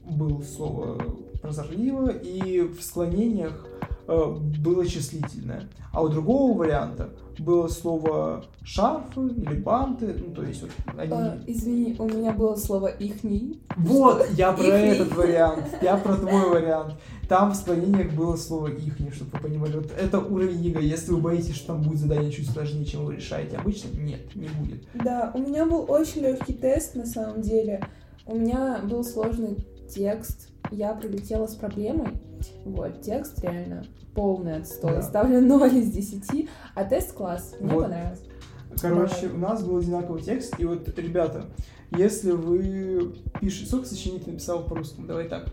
было слово прозорливо, и в склонениях было числительное. А у другого варианта было слово шарфы или банты, ну то есть вот они... А, извини, у меня было слово ихний. Вот, я про ихний. этот вариант, я про твой вариант. Там в склонениях было слово ихний, чтобы вы понимали. Вот это уровень ЕГЭ. Если вы боитесь, что там будет задание чуть сложнее, чем вы решаете обычно, нет, не будет. Да, у меня был очень легкий тест на самом деле. У меня был сложный текст, я прилетела с проблемой. Вот, текст реально полный отстой. Да. Ставлю 0 из 10, а тест класс. Мне вот. понравилось. Короче, у нас был одинаковый текст, и вот, ребята, если вы пишете... Сколько ты написал по-русскому? Давай так.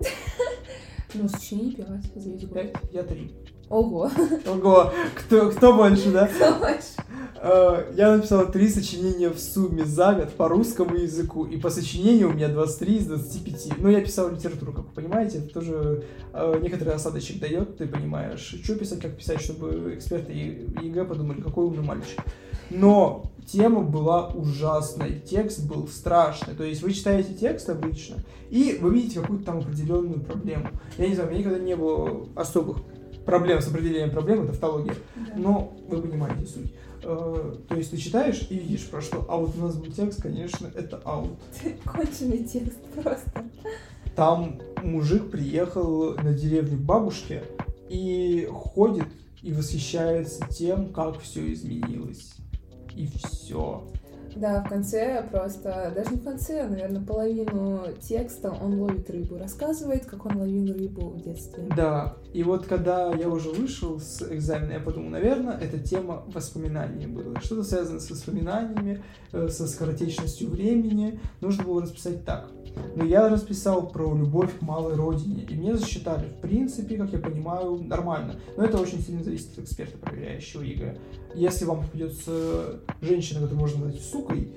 Ну, сочинений 5, за 5, я 3. Ого. Ого. Кто, кто больше, да? Кто больше? Э, я написал три сочинения в сумме за год по русскому языку, и по сочинению у меня 23 из 25. Но я писал литературу, как вы понимаете, это тоже э, некоторый осадочек дает, ты понимаешь, что писать, как писать, чтобы эксперты ЕГЭ подумали, какой умный мальчик. Но тема была ужасной, текст был страшный. То есть вы читаете текст обычно, и вы видите какую-то там определенную проблему. Я не знаю, у меня никогда не было особых проблем с определением проблемы, тавтология, да. но вы понимаете суть. Э, то есть ты читаешь и видишь про что. А вот у нас был текст, конечно, это аут. Конченый текст просто. Там мужик приехал на деревню к бабушке и ходит и восхищается тем, как все изменилось. И все. Да, в конце просто, даже не в конце, а, наверное, половину текста он ловит рыбу, рассказывает, как он ловил рыбу в детстве. Да, и вот когда я уже вышел с экзамена, я подумал, наверное, эта тема воспоминаний была. Что-то связано с воспоминаниями, э, со скоротечностью времени. Нужно было расписать так. Но я расписал про любовь к малой родине, и мне засчитали, в принципе, как я понимаю, нормально. Но это очень сильно зависит от эксперта, проверяющего ЕГЭ. Если вам попадется женщина, которую можно назвать сукой,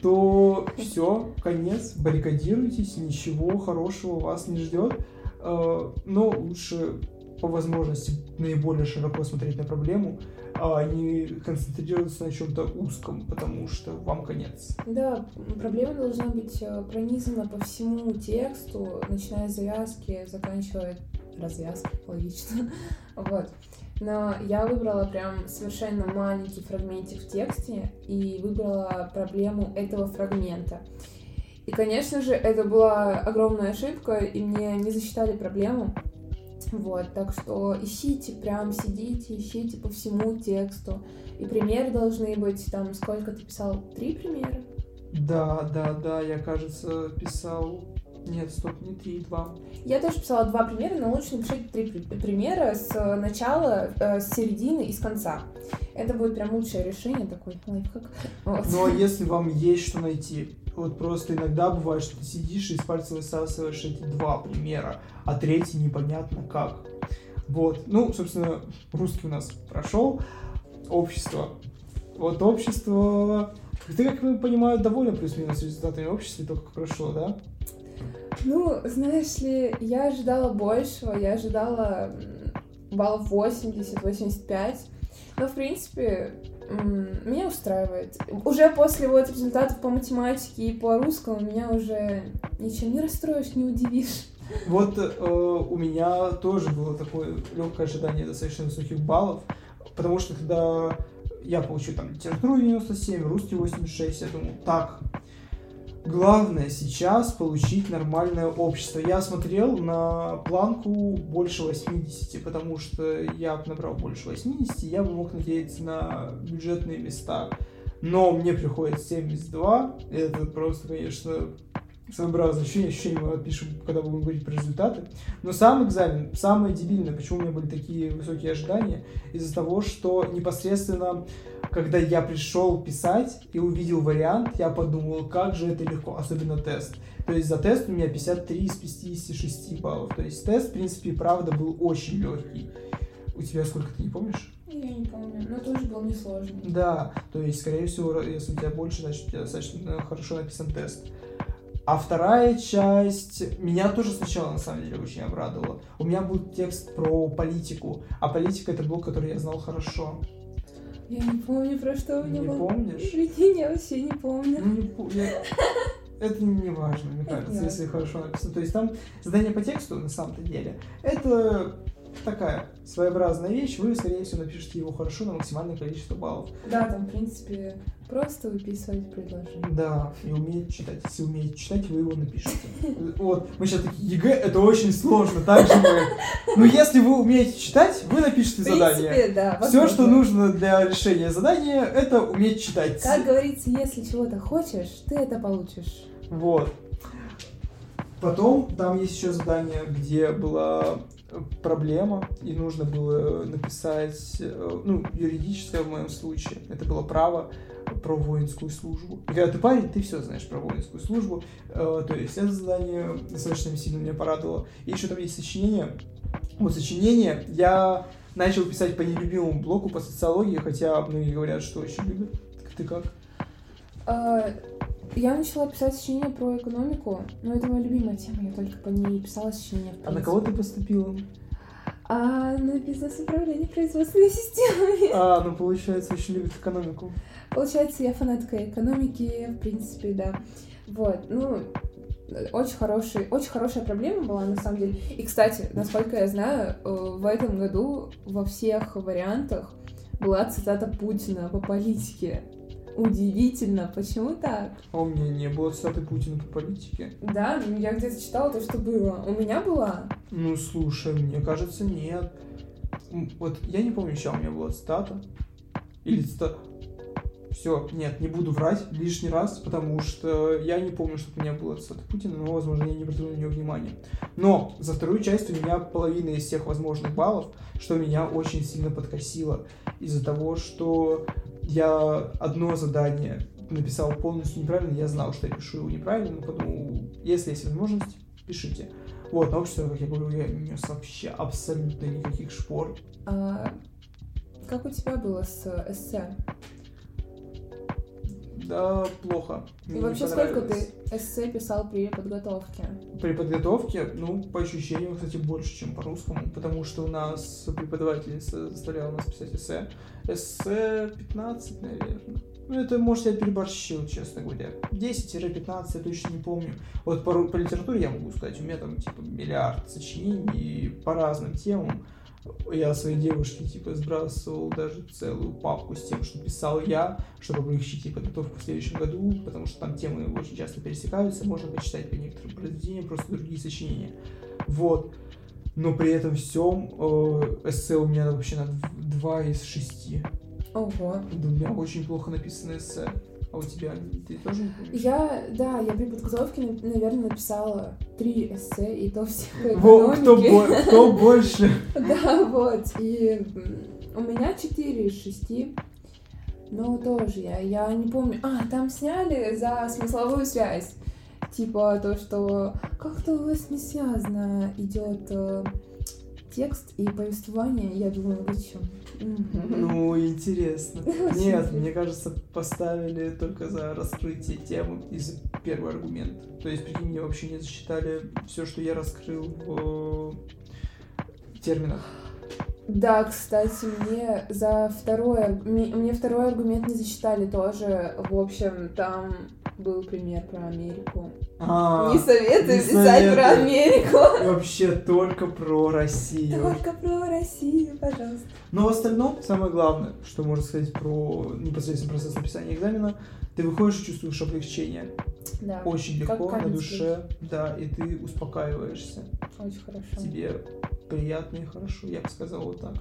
то все, конец, баррикадируйтесь, ничего хорошего вас не ждет. Э, но лучше по возможности наиболее широко смотреть на проблему, а не концентрироваться на чем-то узком, потому что вам конец. Да, проблема должна быть э, пронизана по всему тексту, начиная с завязки, заканчивая развязкой, логично. Вот. Но я выбрала прям совершенно маленький фрагментик в тексте и выбрала проблему этого фрагмента. И, конечно же, это была огромная ошибка, и мне не засчитали проблему. Вот, так что ищите, прям сидите, ищите по всему тексту. И примеры должны быть, там, сколько ты писал? Три примера? Да, да, да, я, кажется, писал нет, стоп, не три, два. Я тоже писала два примера, но лучше напишите три примера с начала, э, с середины и с конца. Это будет прям лучшее решение, такой лайфхак. Вот. Ну, а если вам есть что найти, вот просто иногда бывает, что ты сидишь и из пальца высасываешь эти два примера, а третий непонятно как. Вот, ну, собственно, русский у нас прошел, общество. Вот общество... Ты, как я понимаю, доволен плюс-минус результатами общества, только как прошло, да? Ну, знаешь ли, я ожидала большего, я ожидала баллов 80-85, но, в принципе, меня устраивает. Уже после вот результатов по математике и по русскому меня уже ничем не расстроишь, не удивишь. Вот э, у меня тоже было такое легкое ожидание достаточно высоких баллов, потому что когда я получил там литературу 97, русский 86, я думал, так, Главное сейчас получить нормальное общество. Я смотрел на планку больше 80, потому что я бы набрал больше 80, я бы мог надеяться на бюджетные места. Но мне приходит 72, это просто, конечно, своеобразное ощущение, ощущение мы опишем, когда будем говорить про результаты. Но сам экзамен, самое дебильное, почему у меня были такие высокие ожидания, из-за того, что непосредственно, когда я пришел писать и увидел вариант, я подумал, как же это легко, особенно тест. То есть за тест у меня 53 из 56 баллов. То есть тест, в принципе, правда, был очень легкий. У тебя сколько, ты не помнишь? Я не помню, но тоже был несложный. Да, то есть, скорее всего, если у тебя больше, значит, у тебя достаточно хорошо написан тест. А вторая часть меня тоже сначала на самом деле очень обрадовала. У меня был текст про политику, а политика это блок, который я знал хорошо. Я не помню, про что у меня Не был. помнишь? Прикинь, я вообще не помню. Ну, не я- Это не важно, мне кажется, не если хорошо написано. То есть там задание по тексту, на самом-то деле, это такая своеобразная вещь. Вы, скорее всего, напишите его хорошо на максимальное количество баллов. Да, там, в принципе, просто выписывать предложение. Да, и умеет читать. Если умеете читать, вы его напишите. Вот, мы сейчас такие, ЕГЭ это очень сложно, так же мы. Но если вы умеете читать, вы напишите В задание. принципе, да. Все, что нужно для решения задания, это уметь читать. Как говорится, если чего-то хочешь, ты это получишь. Вот. Потом там есть еще задание, где была проблема, и нужно было написать, э, ну, юридическое в моем случае, это было право про воинскую службу. И когда ты парень, ты все знаешь про воинскую службу. Э, То есть это задание достаточно сильно меня порадовало. И еще там есть сочинение. Вот сочинение я начал писать по нелюбимому блоку по социологии, хотя многие говорят, что очень любят. Ты как? Я начала писать сочинение про экономику, но это моя любимая тема, я только по ней писала сочинение. А на кого ты поступила? А на бизнес-управление производственной системы. А, ну получается, очень любит экономику. Получается, я фанатка экономики, в принципе, да. Вот, ну, очень, хороший, очень хорошая проблема была, на самом деле. И, кстати, насколько я знаю, э, в этом году во всех вариантах была цитата Путина по политике. Удивительно, почему так? А у меня не было цитаты Путина по политике. Да, ну, я где-то читала то, что было. У меня была. Ну, слушай, мне кажется, нет. Вот я не помню, сейчас у меня была цитата. Или цитата... Все, нет, не буду врать лишний раз, потому что я не помню, что у меня была цитата Путина, но, возможно, я не обратил на нее внимания. Но за вторую часть у меня половина из всех возможных баллов, что меня очень сильно подкосило из-за того, что я одно задание написал полностью неправильно, я знал, что я пишу его неправильно, но подумал, если есть возможность, пишите. Вот, на общество, как я говорю, я не нес вообще абсолютно никаких шпор. А, как у тебя было с эссе? Да, плохо. И Мне вообще сколько ты эссе писал при подготовке? При подготовке, ну, по ощущениям, кстати, больше, чем по русскому, потому что у нас преподавательница заставляла нас писать эссе. Эссе 15, наверное. Ну, это, может, я переборщил, честно говоря. 10-15, я точно не помню. Вот по, по литературе я могу сказать, у меня там, типа, миллиард сочинений по разным темам. Я своей девушке, типа, сбрасывал даже целую папку с тем, что писал я, чтобы облегчить ей подготовку в следующем году, потому что там темы очень часто пересекаются, можно почитать по некоторым произведениям, просто другие сочинения. Вот. Но при этом всем э, эссе у меня вообще на 2 из 6. Ого. Да, у меня очень плохо написано эссе. А у тебя ты тоже? Я, да, я при подготовке, на- наверное, написала три эссе, и то все по кто, бо- кто больше? Да, вот. И у меня 4 из 6. Но тоже я, я не помню. А, там сняли за смысловую связь. Типа то, что как-то у вас не связано идет э, текст и повествование. Я думаю, вы чем? Ну, интересно. Нет, мне кажется, поставили только за раскрытие темы и за первый аргумент. То есть, прикинь, мне вообще не засчитали все, что я раскрыл в терминах. Да, кстати, мне за второй, ар- мне, мне второй аргумент не засчитали тоже. В общем, там был пример про Америку. А, не советую не писать про советую. Америку. Вообще только про Россию. Только про Россию, пожалуйста. Но в остальном, самое главное, что можно сказать про непосредственно процесс написания экзамена, ты выходишь и чувствуешь облегчение. Да, очень Как легко на камень душе, да, и ты успокаиваешься. очень хорошо. Тебе приятно и хорошо, я бы сказал вот. Так,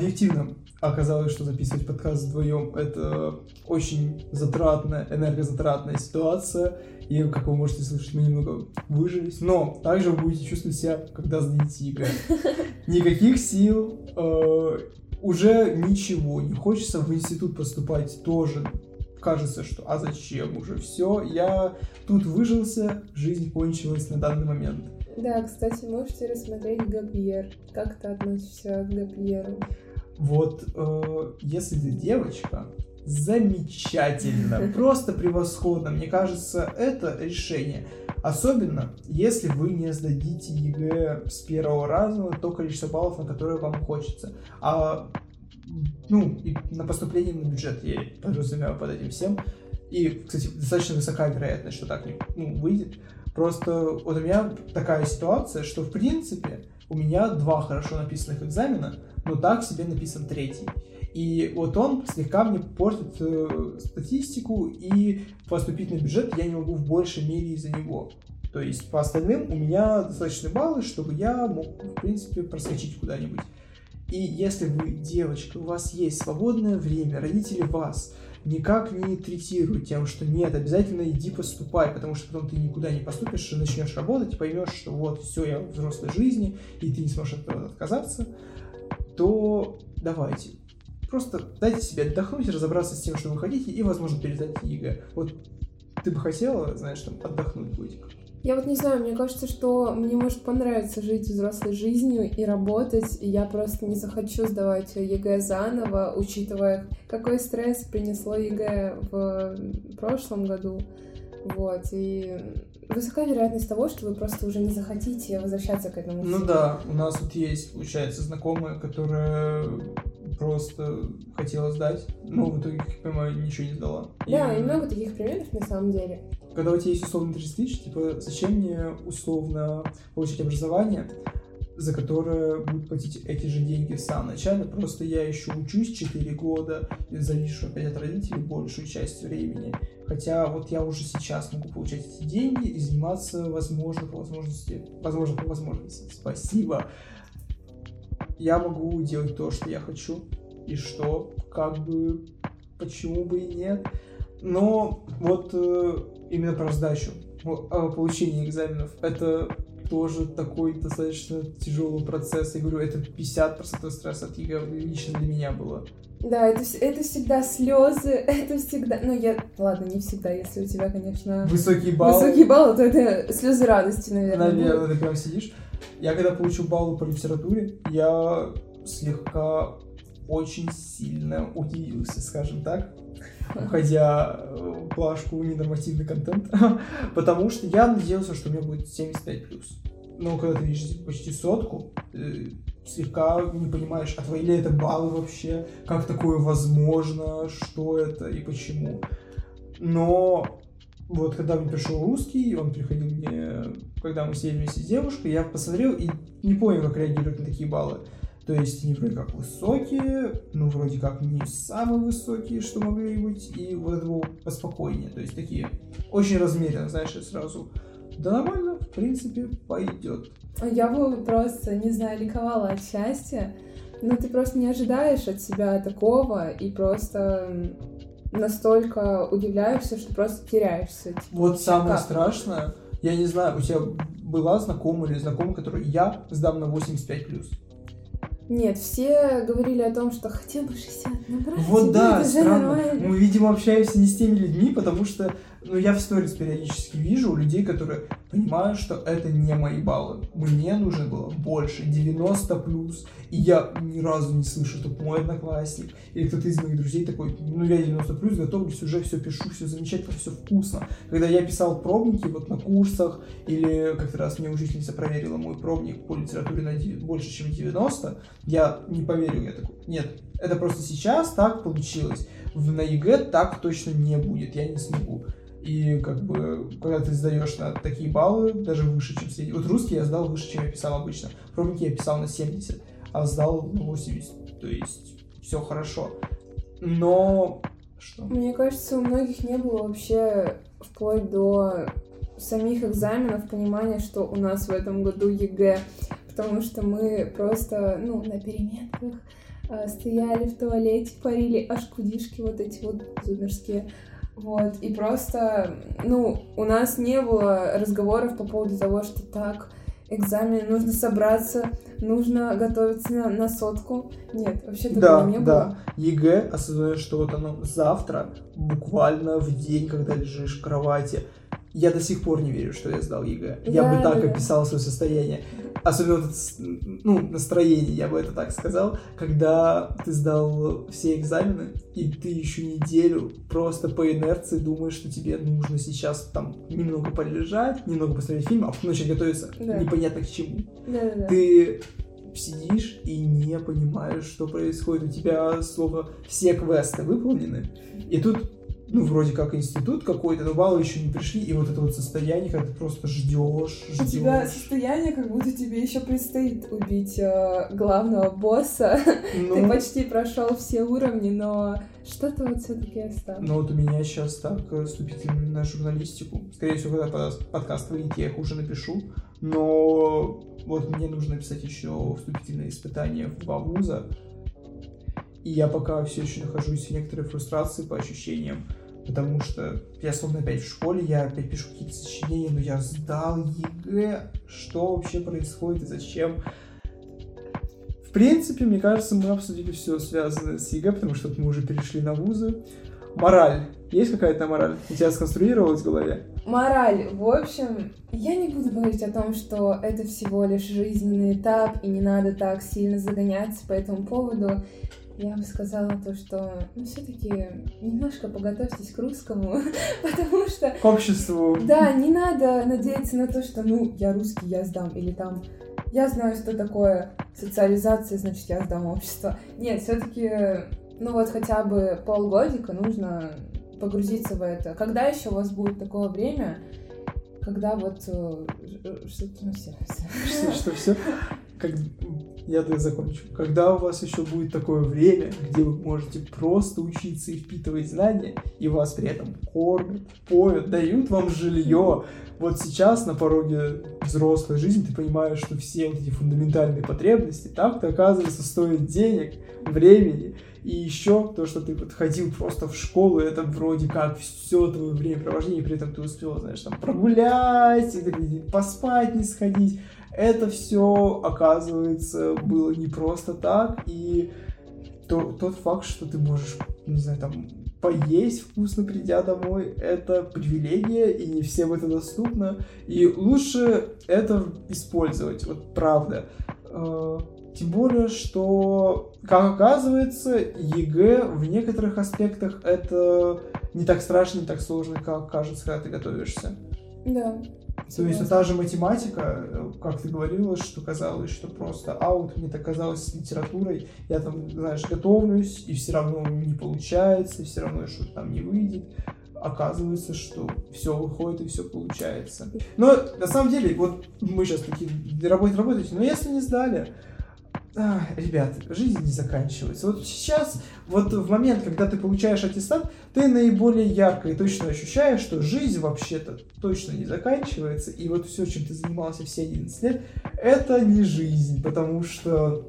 объективно оказалось, что записывать подкаст вдвоем это очень затратная, энергозатратная ситуация. И, как вы можете слышать, мы немного выжались. Но также вы будете чувствовать себя, когда сдадите ЕГЭ. Никаких сил, э, уже ничего. Не хочется в институт поступать тоже. Кажется, что а зачем уже все. Я тут выжался, жизнь кончилась на данный момент. Да, кстати, можете рассмотреть gap year. Как ты относишься к gap year у? Вот э, если ты девочка, замечательно, просто превосходно. Мне кажется, это решение. Особенно, если вы не сдадите ЕГЭ с первого раза то количество баллов, на которое вам хочется. А ну, и на поступление на бюджет я подразумеваю под этим всем. И, кстати, достаточно высока вероятность, что так не ну, выйдет. Просто вот у меня такая ситуация, что в принципе у меня два хорошо написанных экзамена, но так себе написан третий. И вот он слегка мне портит э, статистику, и поступить на бюджет я не могу в большей мере из-за него. То есть по остальным у меня достаточно баллы, чтобы я мог, в принципе, проскочить куда-нибудь. И если вы девочка, у вас есть свободное время, родители вас никак не третируют тем, что нет, обязательно иди поступай, потому что потом ты никуда не поступишь, начнешь работать, поймешь, что вот, все, я в взрослой жизни, и ты не сможешь от этого отказаться, то давайте. Просто дайте себе отдохнуть, разобраться с тем, что вы хотите, и, возможно, пересдать ЕГЭ. Вот ты бы хотела, знаешь, там, отдохнуть годик? Я вот не знаю, мне кажется, что мне может понравиться жить взрослой жизнью и работать, и я просто не захочу сдавать ЕГЭ заново, учитывая, какой стресс принесло ЕГЭ в прошлом году. Вот, и высока вероятность того, что вы просто уже не захотите возвращаться к этому. Ну да, у нас вот есть, получается, знакомая, которая просто хотела сдать, но в итоге, как я понимаю, ничего не сдала. Да, и много таких примеров на самом деле. Когда у тебя есть условно 30 тысяч, типа, зачем мне условно получить образование, за которое будут платить эти же деньги в самом начале, просто я еще учусь 4 года завишу опять от родителей большую часть времени. Хотя вот я уже сейчас могу получать эти деньги и заниматься, возможно, по возможности, возможно, по возможности, спасибо, я могу делать то, что я хочу, и что, как бы, почему бы и нет. Но вот э, именно про сдачу, о получении экзаменов, это тоже такой достаточно тяжелый процесс. Я говорю, это 50% стресса от ЕГЭ лично для меня было. Да, это, это всегда слезы, это всегда... Ну, я... Ладно, не всегда, если у тебя, конечно... Высокий балл. Высокий балл, то это слезы радости, наверное. Наверное, ты прям сидишь. Я когда получил баллы по литературе, я слегка очень сильно удивился, скажем так, уходя в плашку ненормативный контент, потому что я надеялся, что у меня будет 75+. Но когда ты видишь почти сотку, слегка не понимаешь, а твои ли это баллы вообще, как такое возможно, что это и почему. Но вот когда мне пришел русский, он приходил мне, когда мы сидели вместе с девушкой, я посмотрел и не понял, как реагируют на такие баллы. То есть они вроде как высокие, ну вроде как не самые высокие, что могли быть, и вот это было поспокойнее. То есть такие очень размеренно, знаешь, сразу. Да нормально, в принципе, пойдет. Я бы просто, не знаю, ликовала от счастья, но ты просто не ожидаешь от себя такого, и просто настолько удивляешься, что просто теряешься. Типа, вот самое как? страшное, я не знаю, у тебя была знакомая или знакомая, которую я сдам на 85 плюс. Нет, все говорили о том, что хотя бы 60 набрать. Вот да, странно. Мы, видимо, общаемся не с теми людьми, потому что Но я в сторис периодически вижу людей, которые понимают, что это не мои баллы. Мне нужно было больше, 90 плюс. И я ни разу не слышу, что мой одноклассник или кто-то из моих друзей такой, ну я 90 плюс, готовлюсь, уже все пишу, все замечательно, все вкусно. Когда я писал пробники вот на курсах, или как-то раз мне учительница проверила мой пробник по литературе на больше, чем 90, я не поверил, я такой, нет, это просто сейчас так получилось. В на ЕГЭ так точно не будет, я не смогу. И как бы, когда ты сдаешь на такие баллы, даже выше, чем средний. Вот русский я сдал выше, чем я писал обычно. Пробники я писал на 70, а сдал на 80. То есть все хорошо. Но что? Мне кажется, у многих не было вообще вплоть до самих экзаменов понимания, что у нас в этом году ЕГЭ, потому что мы просто, ну, на переменках э, стояли в туалете, парили HQD шки вот эти вот зумерские, вот, и просто, ну, у нас не было разговоров по поводу того, что так, экзамен, нужно собраться, нужно готовиться на, на сотку. Нет, вообще такого Да, не было. да. ЕГЭ, осознаю, что вот оно завтра, буквально в день, когда лежишь в кровати, я до сих пор не верю, что я сдал ЕГЭ. я Да, бы так да, да. описал свое состояние. Особенно вот это, ну, настроение, я бы это так сказал, когда ты сдал все экзамены, и ты еще неделю просто по инерции думаешь, что тебе нужно сейчас там немного полежать, немного посмотреть фильм, а потом начать готовиться Да. непонятно к чему Да-да-да. ты сидишь и не понимаешь, что происходит. У тебя словно все квесты выполнены. И тут, ну, вроде как институт какой-то, но баллы еще не пришли, и вот это вот состояние, когда ты просто ждешь, У тебя ждешь. состояние, как будто тебе еще предстоит убить э, главного босса. Ты Ну, почти прошел все уровни, но что-то вот все-таки осталось. но вот у меня сейчас так э, вступительный на журналистику. Скорее всего, когда под- подкаст выйдет, я их уже напишу. Но вот мне нужно написать еще вступительные испытания в два вуза. И я пока все еще нахожусь в некоторой фрустрации по ощущениям, потому что я словно опять в школе, я опять пишу какие-то сочинения, но я сдал ЕГЭ, что вообще происходит и зачем. В принципе, мне кажется, мы обсудили все связанное с ЕГЭ, потому что мы уже перешли на вузы. Мораль. Есть какая-то мораль? У тебя сконструировалась в голове? Мораль. В общем, я не буду говорить о том, что это всего лишь жизненный этап, и не надо так сильно загоняться по этому поводу. Я бы сказала то, что ну, все-таки немножко поготовьтесь к русскому, потому что К обществу. Да, не надо надеяться на то, что, ну, я русский, я сдам, или там, я знаю, что такое социализация, значит, я сдам общество. Нет, все-таки, ну вот хотя бы полгодика нужно погрузиться в это. Когда еще у вас будет такое время, когда вот э, ж- что-то ну, все. Что, что все? Как... Я так закончу. Когда у вас еще будет такое время, где вы можете просто учиться и впитывать знания, и вас при этом кормят, поют, дают вам жилье. Вот сейчас на пороге взрослой жизни ты понимаешь, что все вот эти фундаментальные потребности так-то, оказывается, стоят денег, времени. И еще то, что ты вот ходил просто в школу, это вроде как все твое времяпровождение, при этом ты успел, знаешь, там прогулять, поспать не сходить. Это все, оказывается, было не просто так, и то- тот факт, что ты можешь, не знаю, там, поесть вкусно, придя домой, это привилегия, и не всем это доступно, и лучше это использовать, вот правда. Э, Тем более, что, как оказывается, ЕГЭ в некоторых аспектах это не так страшно, не так сложно, как кажется, когда ты готовишься. Да. То есть, та же математика, э, как ты говорила, что казалось, что просто аут, мне так казалось с литературой, я там, знаешь, готовлюсь, и все равно не получается, все равно что-то там не выйдет. Оказывается, что все выходит и все получается. Но на самом деле, вот мы сейчас такие работать работаете, но если не сдали, а, ребят, жизнь не заканчивается. Вот сейчас, вот в момент, когда ты получаешь аттестат, ты наиболее ярко и точно ощущаешь, что жизнь вообще-то точно не заканчивается, и вот все, чем ты занимался все 11 лет, это не жизнь, потому что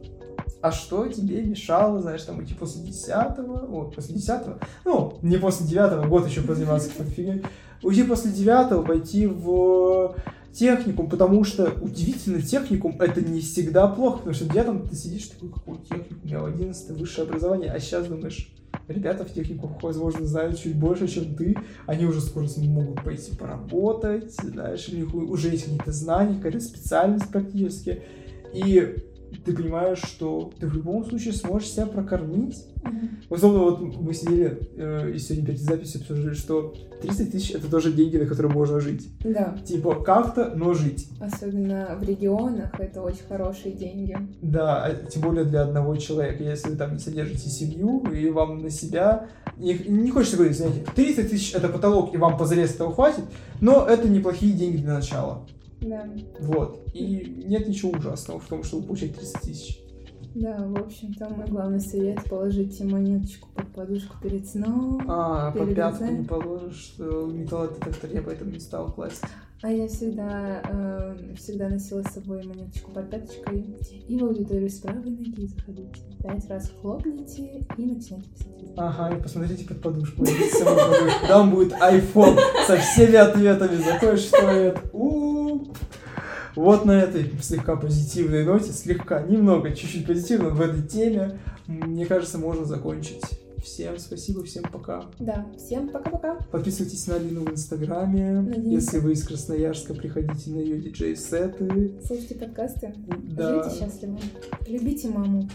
а что тебе мешало, знаешь, там идти после 10 о, после 10 ну, не после 9 год еще позаниматься фигней, уйти после 9 пойти в техникум, потому что удивительно, техникум это не всегда плохо, потому что в 9 ты сидишь такой, какой техникум, я в 11 высшее образование, а сейчас думаешь, ребята в технику, возможно, знают чуть больше, чем ты. Они уже скоро могут пойти поработать, знаешь, у них уже есть какие-то знания, какая-то специальность практически. И ты понимаешь, что ты в любом случае сможешь себя прокормить. Условно, вот мы сидели э, и сегодня перед записью обсуждали, что 30 тысяч это тоже деньги, на которые можно жить. Да. Типа как-то, но жить. Особенно в регионах это очень хорошие деньги. Да, а тем более для одного человека. Если вы там не содержите семью, и вам на себя... Не, не хочется говорить, знаете, 30 тысяч это потолок, и вам позарез этого хватит, но это неплохие деньги для начала. Да. Вот. И нет ничего ужасного в том, чтобы получать 30 тысяч. Да, в общем-то, мой главный совет положите монеточку под подушку перед сном. А, под перед пятку экзаменом. не положишь э, металлодетектор, я поэтому не стал класть. А я всегда, э, всегда носила с собой монеточку под пяточкой. И в аудиторию с правой ноги заходите. Пять раз хлопните и начинайте писать. Ага, и посмотрите под подушку. Там будет iPhone со всеми ответами. Туалет. У-у-у. Вот на этой слегка позитивной ноте, слегка, немного, чуть-чуть позитивно в этой теме, мне кажется, можно закончить. Всем спасибо, всем пока. Да, всем пока-пока. Подписывайтесь на Алину в Инстаграме. Надеемся. Если вы из Красноярска, приходите на ее диджей-сеты. Слушайте подкасты. Да. Живите счастливо. Любите маму.